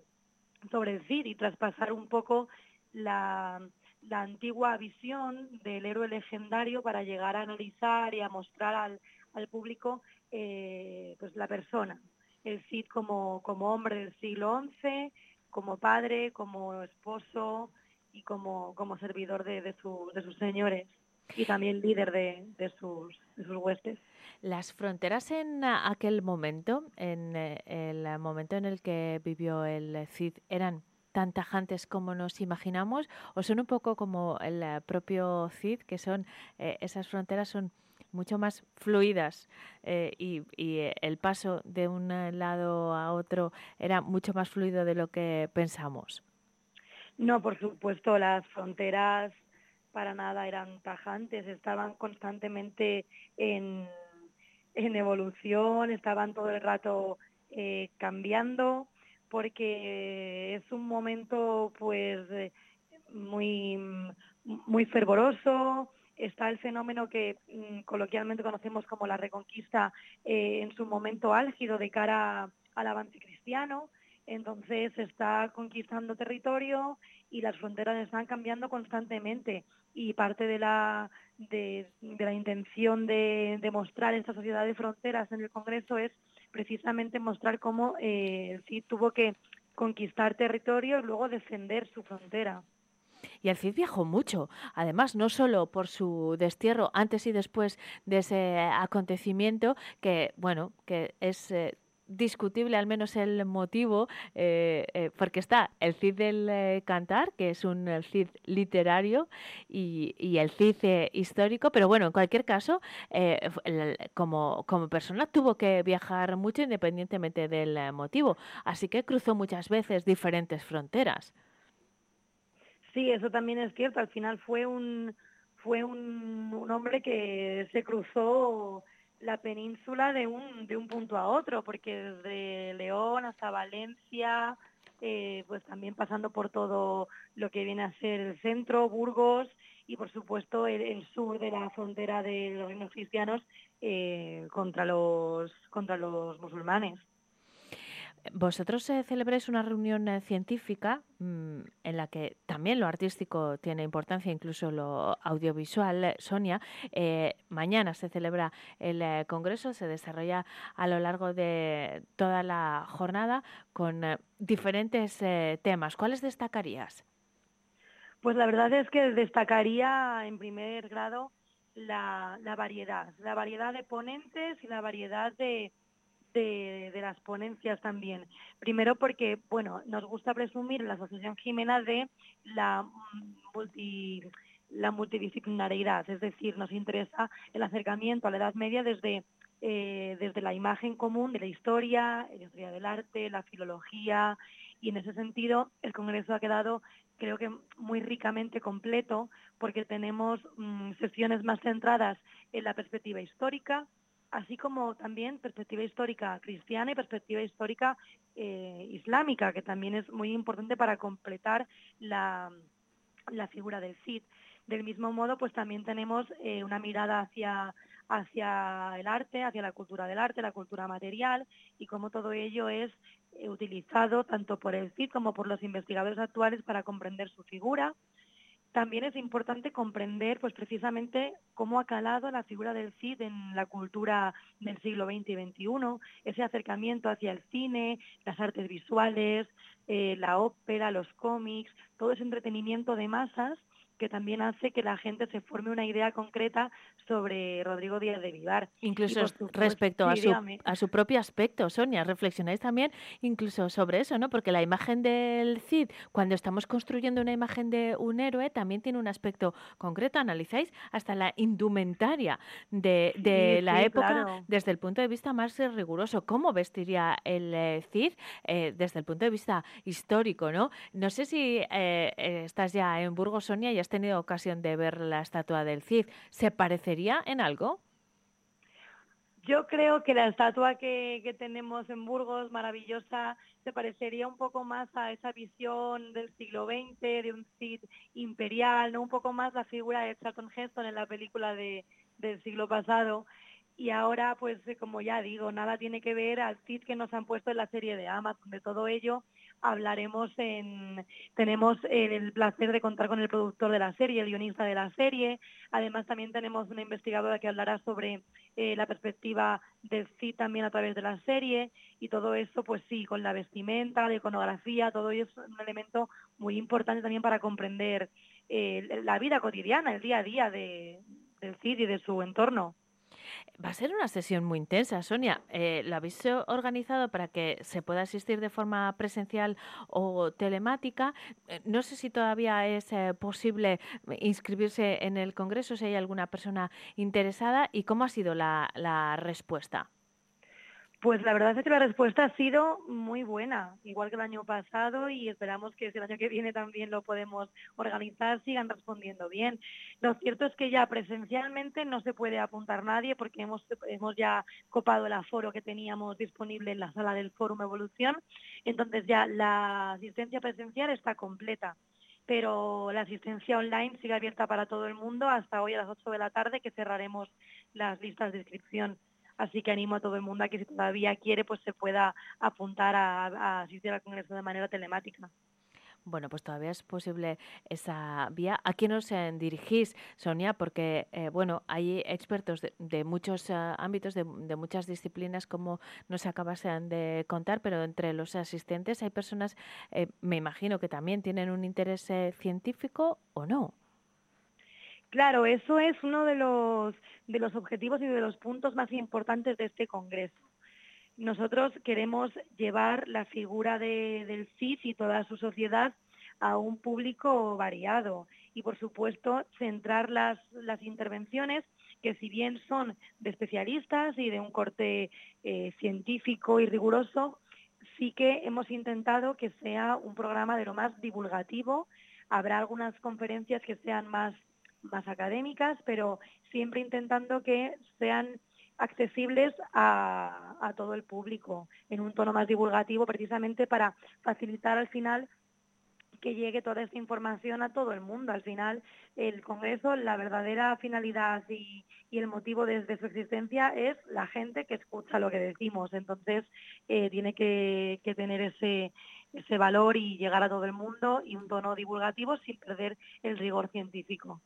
sobre el CID y traspasar un poco la, la antigua visión del héroe legendario para llegar a analizar y a mostrar al, público eh, pues la persona, el Cid como, como hombre del siglo XI, como padre, como esposo y como, como servidor de, de, sus señores y también líder de, de, sus, de sus huestes. Las fronteras en aquel momento, en eh, el momento en el que vivió el Cid, eran tan tajantes como nos imaginamos o son un poco como el propio Cid, que son eh, esas fronteras son mucho más fluidas eh, y, y, eh, el paso de un lado a otro era mucho más fluido de lo que pensamos. No, por supuesto, las fronteras para nada eran tajantes, estaban constantemente en, en evolución, estaban todo el rato eh, cambiando, porque es un momento pues eh, muy, muy fervoroso, está el fenómeno que mm, coloquialmente conocemos como la reconquista eh, en su momento álgido de cara al avance cristiano. Entonces se está conquistando territorio y las fronteras están cambiando constantemente y parte de la, de, la intención de, de, mostrar esta sociedad de fronteras en el Congreso es precisamente mostrar cómo eh, sí tuvo que conquistar territorio y luego defender su frontera. Y el Cid viajó mucho, además no solo por su destierro antes y después de ese acontecimiento, que bueno, que es eh, discutible al menos el motivo, eh, eh, porque está el Cid del cantar, que es un Cid literario, y, el Cid histórico, pero bueno, en cualquier caso, como, persona tuvo que viajar mucho independientemente del motivo, así que cruzó muchas veces diferentes fronteras. Sí, eso también es cierto. Al final fue un fue un, un hombre que se cruzó la península de un de un punto a otro, porque desde León hasta Valencia, eh, pues también pasando por todo lo que viene a ser el centro, Burgos y por supuesto el, sur de la frontera de los reinos cristianos eh, contra los contra los musulmanes. Vosotros eh, celebráis una reunión eh, científica mmm, en la que también lo artístico tiene importancia, incluso lo audiovisual. Sonia, eh, mañana se celebra el eh, Congreso, se desarrolla a lo largo de toda la jornada con eh, diferentes eh, temas. ¿Cuáles destacarías? Pues la verdad es que destacaría en primer grado la variedad, la variedad de ponentes y la variedad de, de, las ponencias también. Primero porque, bueno, nos gusta presumir la Asociación Jimena de la, multi, la multidisciplinariedad, es decir, nos interesa el acercamiento a la Edad Media desde, eh, desde la imagen común de la historia, la historia del arte, la filología, y en ese sentido el Congreso ha quedado creo que muy ricamente completo porque tenemos mmm, sesiones más centradas en la perspectiva histórica, así como también perspectiva histórica cristiana y perspectiva histórica eh, islámica, que también es muy importante para completar la, la figura del Cid. Del mismo modo, pues también tenemos eh, una mirada hacia, hacia el arte, hacia la cultura del arte, la cultura material, y cómo todo ello es eh, utilizado tanto por el CID como por los investigadores actuales para comprender su figura, también es importante comprender pues precisamente cómo ha calado la figura del Cid en la cultura del siglo XX y XXI, ese acercamiento hacia el cine, las artes visuales, eh, la ópera, los cómics, todo ese entretenimiento de masas que también hace que la gente se forme una idea concreta sobre Rodrigo Díaz de Vivar. Incluso respecto a, su, a su propio aspecto, Sonia, reflexionáis también incluso sobre eso, ¿no? Porque la imagen del Cid, cuando estamos construyendo una imagen de un héroe, también tiene un aspecto concreto. Analizáis hasta la indumentaria de, de la época desde el punto de vista más riguroso. ¿Cómo vestiría el eh, Cid eh, desde el punto de vista histórico, ¿no? No sé si eh, estás ya en Burgos, Sonia, y has tenido ocasión de ver la estatua del Cid. ¿Se parecería en algo? Yo creo que la estatua que, tenemos en Burgos, maravillosa, se parecería un poco más a esa visión del siglo XX, de un Cid imperial, ¿no? un poco más la figura de Charlton Heston en la película de, del siglo pasado. Y ahora, pues como ya digo, nada tiene que ver al Cid que nos han puesto en la serie de Amazon. De todo ello hablaremos en... Tenemos el placer de contar con el productor de la serie, el guionista de la serie. Además, también tenemos una investigadora que hablará sobre eh, la perspectiva del CID también a través de la serie. Y todo eso, pues sí, con la vestimenta, la iconografía, todo ello es un elemento muy importante también para comprender eh, la vida cotidiana, el día a día de, del CID y de su entorno. Va a ser una sesión muy intensa, Sonia. Eh, ¿Lo habéis organizado para que se pueda asistir de forma presencial o telemática? Eh, no sé si todavía es eh, posible inscribirse en el Congreso, si hay alguna persona interesada y cómo ha sido la respuesta. Pues la verdad es que la respuesta ha sido muy buena, igual que el año pasado y esperamos que el año que viene también lo podemos organizar, sigan respondiendo bien. Lo cierto es que ya presencialmente no se puede apuntar nadie porque hemos, hemos ya copado el aforo que teníamos disponible en la sala del Fórum Evolución, entonces ya la asistencia presencial está completa pero la asistencia online sigue abierta para todo el mundo hasta hoy a las 8 de la tarde que cerraremos las listas de inscripción. Así que animo a todo el mundo a que si todavía quiere, pues se pueda apuntar a, asistir al Congreso de manera telemática. Bueno, pues todavía es posible esa vía. ¿A quién os eh, dirigís, Sonia? Porque, eh, bueno, hay expertos de, muchos eh, ámbitos, de, muchas disciplinas, como nos acabas de contar, pero entre los asistentes hay personas, me imagino que también tienen un interés científico o no. Claro, eso es uno de los, de los objetivos y de los puntos más importantes de este Congreso. Nosotros queremos llevar la figura del CIS y toda su sociedad a un público variado y, por supuesto, centrar las, las intervenciones que si bien son de especialistas y de un corte eh, científico y riguroso, sí que hemos intentado que sea un programa de lo más divulgativo. Habrá algunas conferencias que sean más más académicas, pero siempre intentando que sean accesibles a, todo el público en un tono más divulgativo precisamente para facilitar al final que llegue toda esta información a todo el mundo. Al final, el Congreso, la verdadera finalidad y, el motivo de, su existencia es la gente que escucha lo que decimos. Entonces, eh, tiene que, tener ese valor y llegar a todo el mundo y un tono divulgativo sin perder el rigor científico.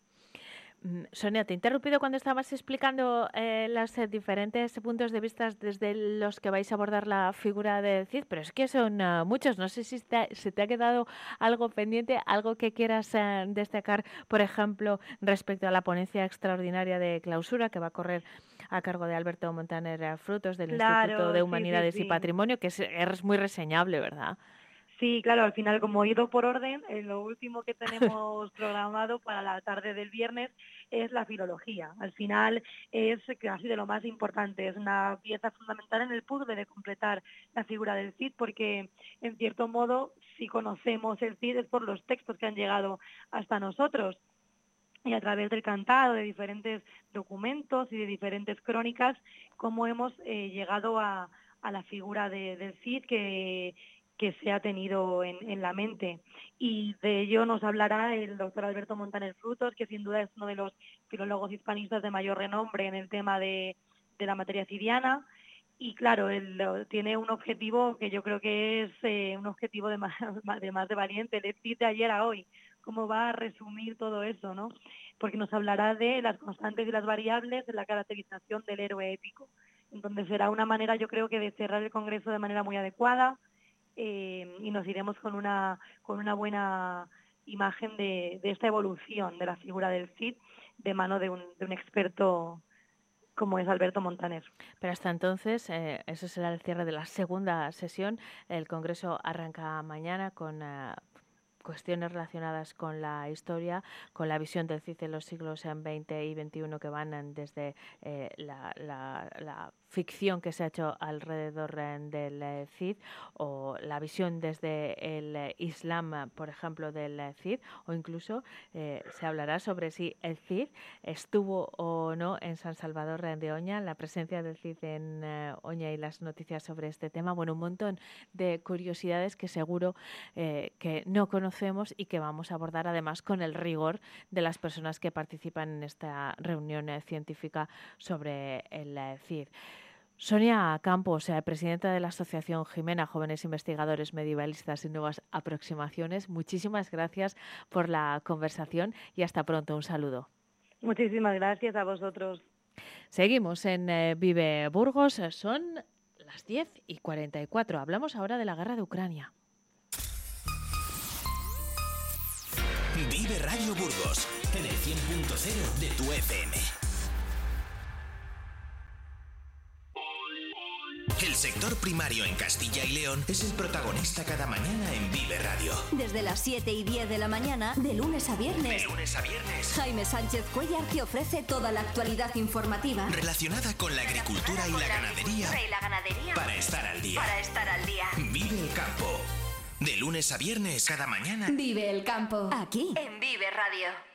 Mm, Sonia, te he interrumpido cuando estabas explicando eh, los eh, diferentes puntos de vista desde los que vais a abordar la figura de Cid, pero es que son ah, muchos. No sé si se te ha quedado algo pendiente, algo que quieras eh, destacar, por ejemplo, respecto a la ponencia extraordinaria de clausura que va a correr a cargo de Alberto Montaner Frutos del Instituto de Humanidades y Patrimonio, que es, es muy reseñable, ¿verdad? Sí, claro, al final, como he ido por orden, eh, lo último que tenemos programado para la tarde del viernes es la filología. Al final es casi de lo más importante, es una pieza fundamental en el puzzle de completar la figura del Cid, porque en cierto modo, si conocemos el Cid es por los textos que han llegado hasta nosotros y a través del cantado, de diferentes documentos y de diferentes crónicas, cómo hemos eh, llegado a, la figura del Cid que que se ha tenido en, la mente. Y de ello nos hablará el doctor Alberto Montaner Frutos, que sin duda es uno de los filólogos hispanistas de mayor renombre en el tema de, la materia cidiana. Y claro, él tiene un objetivo que yo creo que es eh, un objetivo de más, de más de valiente, el de ayer a hoy. ¿Cómo va a resumir todo eso, no? Porque nos hablará de las constantes y las variables de la caracterización del héroe épico. Entonces será una manera, yo creo que de cerrar el Congreso de manera muy adecuada, eh, y nos iremos con una, con una buena imagen de, esta evolución de la figura del Cid de mano de un, de un experto como es Alberto Montaner. Pero hasta entonces, eh, eso será el cierre de la segunda sesión. El Congreso arranca mañana con eh, cuestiones relacionadas con la historia, con la visión del CID en los siglos XX y XXI que van desde eh, la, la, ficción que se ha hecho alrededor del CID o la visión desde el Islam, por ejemplo, del CID, o incluso se hablará sobre si el CID estuvo o no en San Salvador de Oña, la presencia del CID en Oña y las noticias sobre este tema. Bueno, un montón de curiosidades que seguro que no conocemos y que vamos a abordar además con el rigor de las personas que participan en esta reunión eh, científica sobre el eh, CID. Sonia Campos, eh, presidenta de la Asociación Jimena Jóvenes Investigadores Medievalistas y Nuevas Aproximaciones, muchísimas gracias por la conversación y hasta pronto. Un saludo. Muchísimas gracias a vosotros. Seguimos en Vive Burgos. Son las 10 y 44. Hablamos ahora de la guerra de Ucrania. Vive Radio Burgos en el 100.0 de tu FM. El sector primario en Castilla y León es el protagonista cada mañana en Vive Radio. Desde las 7 y 10 de la mañana, de lunes a viernes. De lunes a viernes. Jaime Sánchez Cuellar te ofrece toda la actualidad informativa relacionada con la agricultura y la, ganadería. Y la ganadería. Para estar al día. Para estar al día. Vive el campo. De lunes a viernes, cada mañana. Vive el campo. Aquí. En Vive Radio.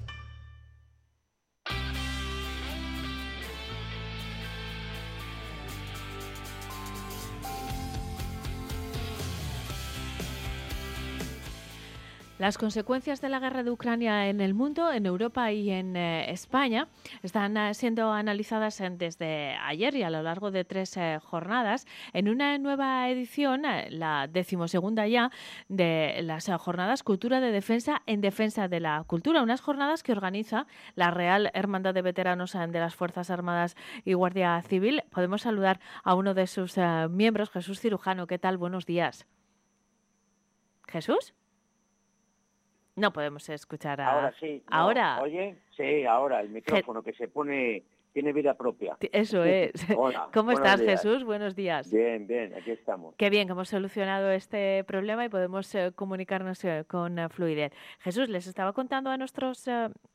Las consecuencias de la guerra de Ucrania en el mundo, en Europa y en eh, España están eh, siendo analizadas desde ayer y a lo largo de tres eh, jornadas en una nueva edición, la decimosegunda ya, de las jornadas Cultura de Defensa en Defensa de la Cultura, unas jornadas que organiza la Real Hermandad de Veteranos de las Fuerzas Armadas y Guardia Civil. Podemos saludar a uno de sus miembros, Jesús Cirujano. ¿Qué tal? Buenos días. Jesús. No podemos escuchar a... Ahora sí. ¿Ahora? Oye, sí, ahora el micrófono que se pone tiene vida propia. Eso es. ¿Cómo estás, Jesús? Buenos días. Bien, bien, aquí estamos. Qué bien que hemos solucionado este problema y podemos eh, comunicarnos eh, con uh, fluidez. Jesús, les estaba contando a nuestros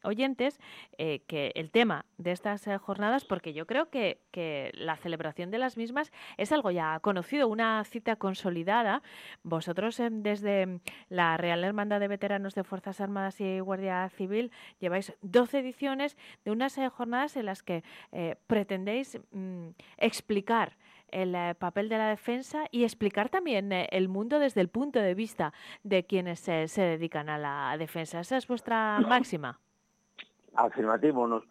oyentes que el tema de estas jornadas, porque yo creo que, que, la celebración de las mismas es algo ya conocido, una cita consolidada. Vosotros desde la Real Hermandad de Veteranos de Fuerzas Armadas y Guardia Civil lleváis 12 ediciones de unas jornadas en las que eh, pretendéis mm, explicar el eh, papel de la defensa y explicar también eh, el mundo desde el punto de vista de quienes se dedican a la defensa. ¿Esa es vuestra máxima? Afirmativo,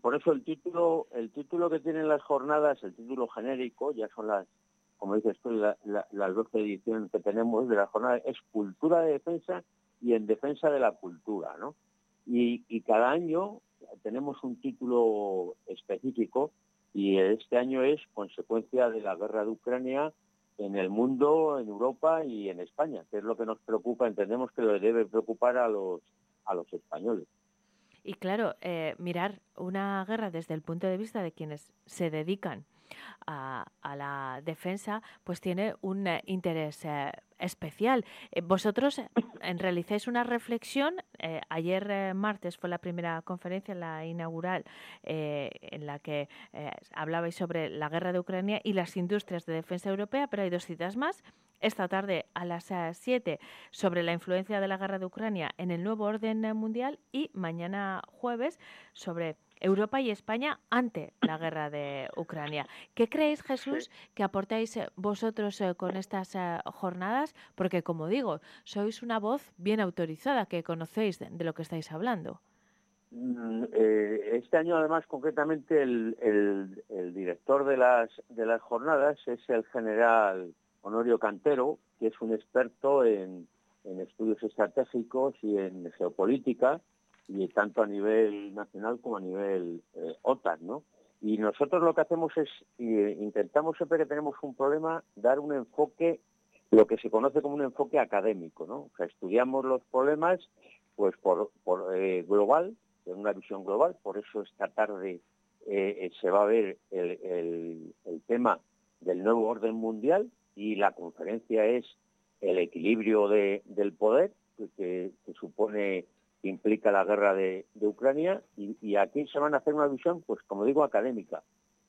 por eso el título, el título que tienen las jornadas, el título genérico, ya son las, como dices tú, las 12 ediciones que tenemos de la jornada, es Cultura de Defensa y en Defensa de la Cultura, ¿no? Y, y cada año tenemos un título específico y este año es consecuencia de la guerra de Ucrania en el mundo, en Europa y en España, que es lo que nos preocupa, entendemos que lo debe preocupar a los, a los españoles. Y claro, eh, mirar una guerra desde el punto de vista de quienes se dedican a, la defensa, pues tiene un eh, interés eh, especial. Eh, vosotros realizáis una reflexión, ayer martes fue la primera conferencia, la inaugural, en la que hablabais sobre la guerra de Ucrania y las industrias de defensa europea, pero hay dos citas más. Esta tarde a las 7 sobre la influencia de la guerra de Ucrania en el nuevo orden mundial y mañana jueves sobre Europa y España ante la guerra de Ucrania. ¿Qué creéis, Jesús, que aportáis eh, vosotros eh, con estas eh, jornadas? Porque, como digo, sois una voz bien autorizada, que conocéis de, lo que estáis hablando. mm, eh, este año además concretamente el, el- el director de las, de las jornadas es el general Honorio Cantero, que es un experto en, en estudios estratégicos y en geopolítica, y tanto a nivel nacional como a nivel eh, OTAN, ¿no? Y nosotros lo que hacemos es, eh, intentamos siempre que tenemos un problema, dar un enfoque, lo que se conoce como un enfoque académico, ¿no? O sea, estudiamos los problemas pues por, eh, global, en una visión global, por eso esta tarde eh, se va a ver el, tema del nuevo orden mundial y la conferencia es el equilibrio de- del poder que supone implica la guerra de, Ucrania y, aquí se van a hacer una visión, pues como digo, académica.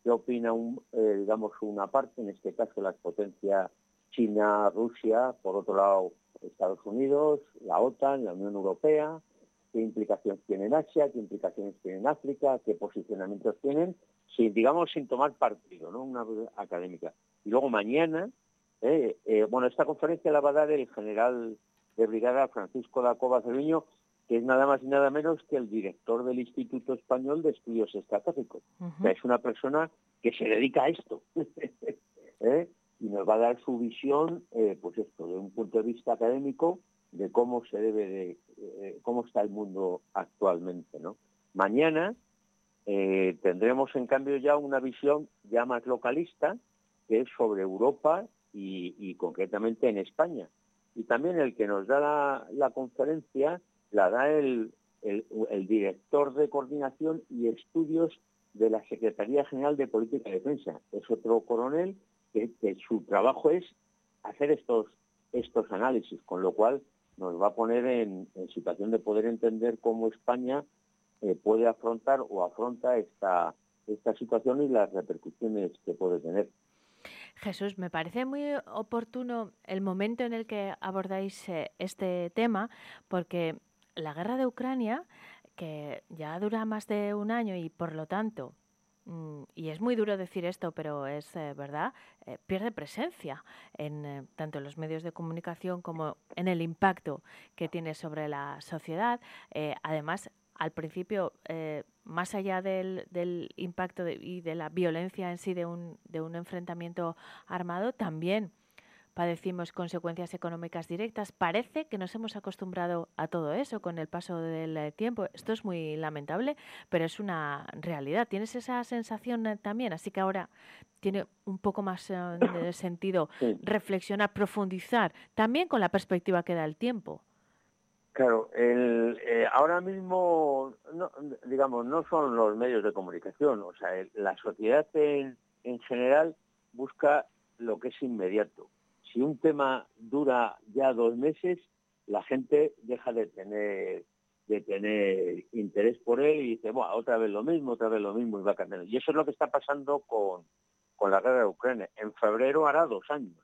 ¿Qué opina, un, eh, digamos, una parte, en este caso las potencias China, Rusia, por otro lado Estados Unidos, la OTAN, la Unión Europea, qué implicaciones tiene en Asia, qué implicaciones tiene en África, qué posicionamientos tienen, sin, digamos, sin tomar partido, ¿no? Una académica. Y luego mañana, eh, eh, bueno, esta conferencia la va a dar el general de brigada Francisco da Cova Cerviño, que es nada más y nada menos que el director del Instituto Español de Estudios Estratégicos. O sea, es una persona que se dedica a esto. ¿eh? Y nos va a dar su visión, eh, pues esto, de un punto de vista académico, de cómo se debe de, eh, cómo está el mundo actualmente, ¿no? Mañana tendremos en cambio ya una visión ya más localista, que es sobre Europa y, y concretamente en España. Y también el que nos da la, la conferencia la da el, el- director de coordinación y estudios de la Secretaría General de Política de Defensa. Es otro coronel que, su trabajo es hacer estos, estos análisis, con lo cual nos va a poner en, en situación de poder entender cómo España eh, puede afrontar o afronta esta, esta situación y las repercusiones que puede tener. Jesús, me parece muy oportuno el momento en el que abordáis eh, este tema, porque la guerra de Ucrania, que ya dura más de un año y por lo tanto, mm, y es muy duro decir esto, pero es eh, verdad, eh, pierde presencia en eh, tanto en los medios de comunicación como en el impacto que tiene sobre la sociedad. Además, al principio, eh, más allá del, del impacto de- y de la violencia en sí de un, de un enfrentamiento armado, también padecimos consecuencias económicas directas. Parece que nos hemos acostumbrado a todo eso con el paso del eh, tiempo. Esto es muy lamentable, pero es una realidad. ¿Tienes esa sensación eh, también? Así que ahora tiene un poco más eh, de sentido Sí. reflexionar, profundizar, también con la perspectiva que da el tiempo. Claro, el, eh, ahora mismo, no, digamos, no son los medios de comunicación, o sea, el- la sociedad en, en general busca lo que es inmediato. Si un tema dura ya dos meses, la gente deja de tener de tener interés por él y dice, bueno, otra vez lo mismo, otra vez lo mismo y va cambiando. Y eso es lo que está pasando con, con la guerra de Ucrania. En febrero hará dos años.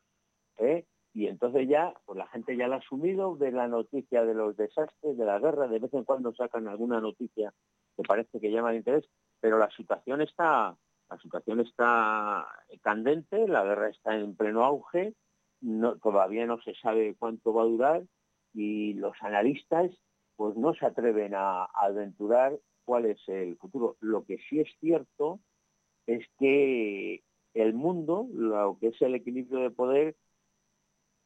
¿eh? Y entonces ya, pues la gente ya la ha asumido de la noticia de los desastres, de la guerra, de vez en cuando sacan alguna noticia que parece que llama de interés, pero la situación está, la situación está candente, la guerra está en pleno auge, no, todavía no se sabe cuánto va a durar y los analistas pues no se atreven a, aventurar cuál es el futuro. Lo que sí es cierto es que el mundo, lo que es el equilibrio de poder,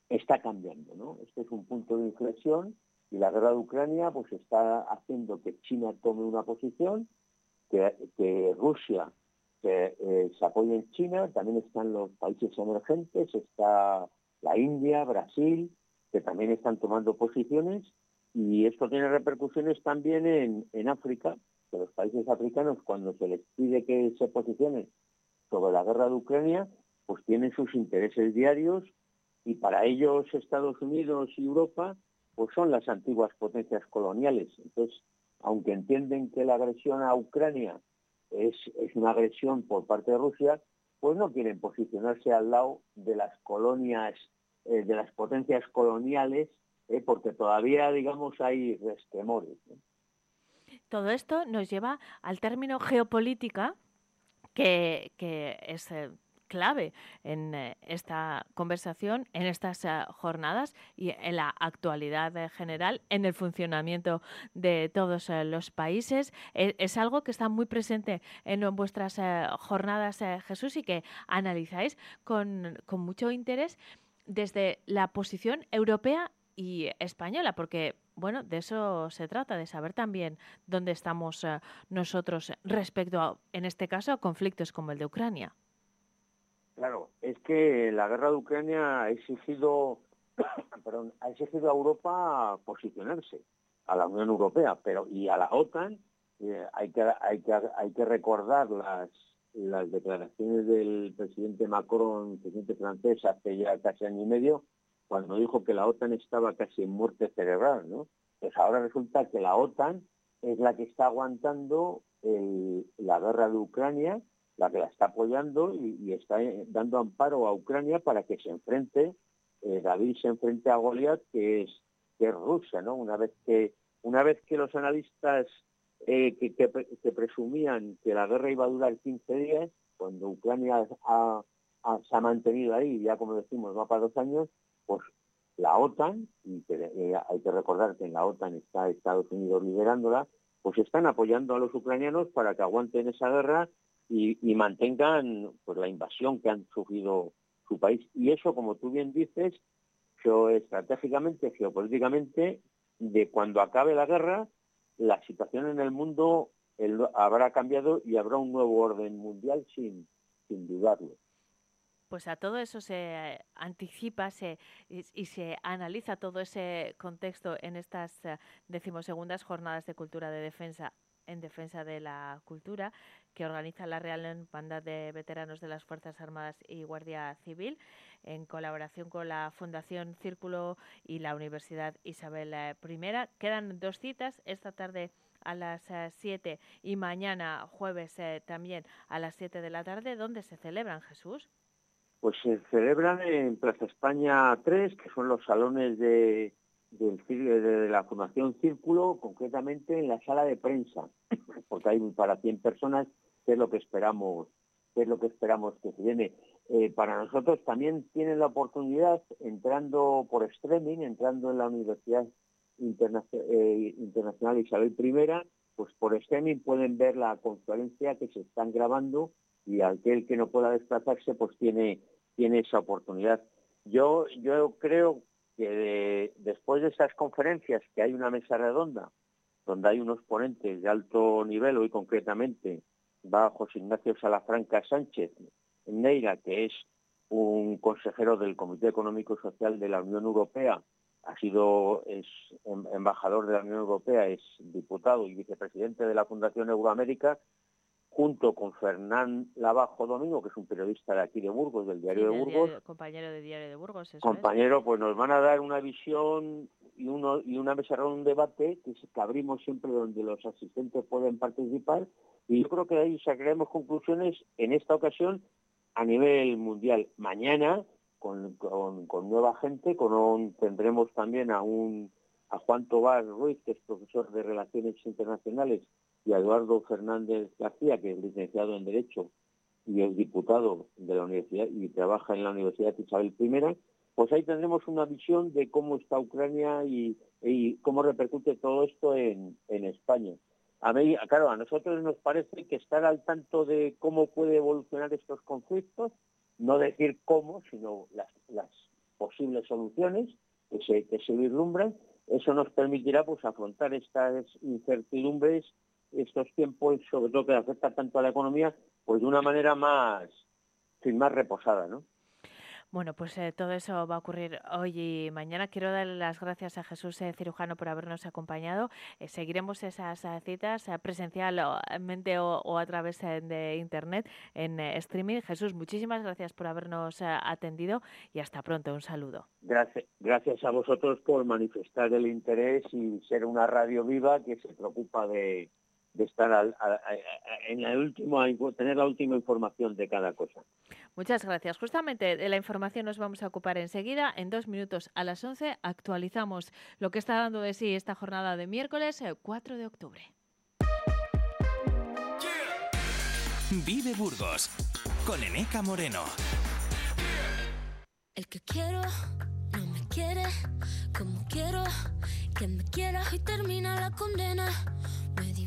está cambiando, ¿no? Este es un punto de inflexión y la guerra de Ucrania pues está haciendo que China tome una posición, que, que Rusia se, eh, se apoye en China, también están los países emergentes, está la India, Brasil, que también están tomando posiciones y esto tiene repercusiones también en, en África, que los países africanos cuando se les pide que se posicionen sobre la guerra de Ucrania, pues tienen sus intereses diarios y para ellos Estados Unidos y Europa pues son las antiguas potencias coloniales. Entonces, aunque entienden que la agresión a Ucrania es, es una agresión por parte de Rusia, pues no quieren posicionarse al lado de las colonias, eh, de las potencias coloniales, eh, porque todavía, digamos, hay resquemores. Todo esto nos lleva al término geopolítica, que, que es eh, clave en eh, esta conversación, en estas eh, jornadas y en la actualidad eh, general, en el funcionamiento de todos los países. E, es, algo que está muy presente en vuestras jornadas, Jesús, y que analizáis con, mucho interés desde la posición europea y española, porque bueno, de eso se trata, de saber también dónde estamos nosotros respecto a, en este caso, a conflictos como el de Ucrania. Claro, es que la guerra de Ucrania ha exigido, perdón, ha exigido a Europa posicionarse, a la Unión Europea, pero y a la OTAN eh, hay que hay que hay que recordar las declaraciones del presidente Macron, presidente francés, hace ya casi año y medio, cuando dijo que la OTAN estaba casi en muerte cerebral, ¿no? Pues ahora resulta que la OTAN es la que está aguantando la guerra de Ucrania la que la está apoyando y, está eh, dando amparo a Ucrania para que se enfrente, eh, David se enfrente a Goliat, que es, que Rusia, ¿no? Una vez que, una vez que los analistas eh, que, presumían que la guerra iba a durar 15 días, cuando Ucrania se ha mantenido ahí, ya como decimos, va para dos años, pues la OTAN, y hay que recordar que en la OTAN está Estados Unidos liderándola, pues están apoyando a los ucranianos para que aguanten esa guerra y, mantengan pues, la invasión que han sufrido su país. Y eso, como tú bien dices, geoestratégicamente, geopolíticamente, de cuando acabe la guerra, la situación en el mundo habrá cambiado y habrá un nuevo orden mundial sin, sin dudarlo. Pues a todo eso se anticipa se, y, se analiza todo ese contexto en estas eh, decimosegundas jornadas de cultura de defensa en defensa de la cultura que organiza la Real Banda de Veteranos de las Fuerzas Armadas y Guardia Civil en colaboración con la Fundación Círculo y la Universidad Isabel I. Quedan dos citas esta tarde a las 7 eh, y mañana jueves eh, también a las 7 de la tarde. ¿Dónde se celebran, Jesús? Pues se celebran en Plaza España 3, que son los salones de de la Fundación Círculo, concretamente en la sala de prensa, porque hay para 100 personas, que es lo que esperamos, que es lo que esperamos que se viene. Eh, para nosotros también tienen la oportunidad, entrando por streaming, entrando en la Universidad eh, Internacional Isabel I, pues por streaming pueden ver la conferencia que se están grabando y aquel que no pueda desplazarse, pues tiene, tiene esa oportunidad. Yo, yo creo que después de esas conferencias, que hay una mesa redonda, donde hay unos ponentes de alto nivel, hoy concretamente va José Ignacio Salafranca Sánchez Neira, que es un consejero del Comité Económico y Social de la Unión Europea, ha sido es em, embajador de la Unión Europea, es diputado y vicepresidente de la Fundación Euroamérica, junto con Fernán Lavajo Domingo, que es un periodista de aquí de Burgos, del Diario de Burgos. compañero de Diario de Burgos. compañero, pues nos van a dar una visión y, uno, y una mesa un debate que, abrimos siempre donde los asistentes pueden participar y yo creo que ahí sacaremos conclusiones en esta ocasión a nivel mundial. Mañana, con, con, nueva gente, con tendremos también a un a Juan Tobar Ruiz, que es profesor de Relaciones Internacionales y a Eduardo Fernández García, que es licenciado en Derecho y es diputado de la universidad y trabaja en la Universidad Isabel I, pues ahí tendremos una visión de cómo está Ucrania y, cómo repercute todo esto en, España. A mí, claro, a nosotros nos parece que estar al tanto de cómo puede evolucionar estos conflictos, no decir cómo, sino las, posibles soluciones que se, que se vislumbran, eso nos permitirá pues afrontar estas incertidumbres estos tiempos, sobre todo que afecta tanto a la economía, pues de una manera más, sin más reposada, ¿no? Bueno, pues eh, todo eso va a ocurrir hoy y mañana. Quiero darle las gracias a Jesús eh, Cirujano por habernos acompañado. Eh, seguiremos esas citas presencialmente o, o, a través de Internet en streaming. Jesús, muchísimas gracias por habernos atendido y hasta pronto. Un saludo. Gracias, gracias a vosotros por manifestar el interés y ser una radio viva que se preocupa de, de estar en el último, tener la última información de cada cosa. Muchas gracias. Justamente de la información nos vamos a ocupar enseguida. En dos minutos a las 11 actualizamos lo que está dando de sí esta jornada de miércoles 4 de octubre. Vive Burgos con Eneca Moreno. El que quiero no me quiere como quiero que me quiera y termina la condena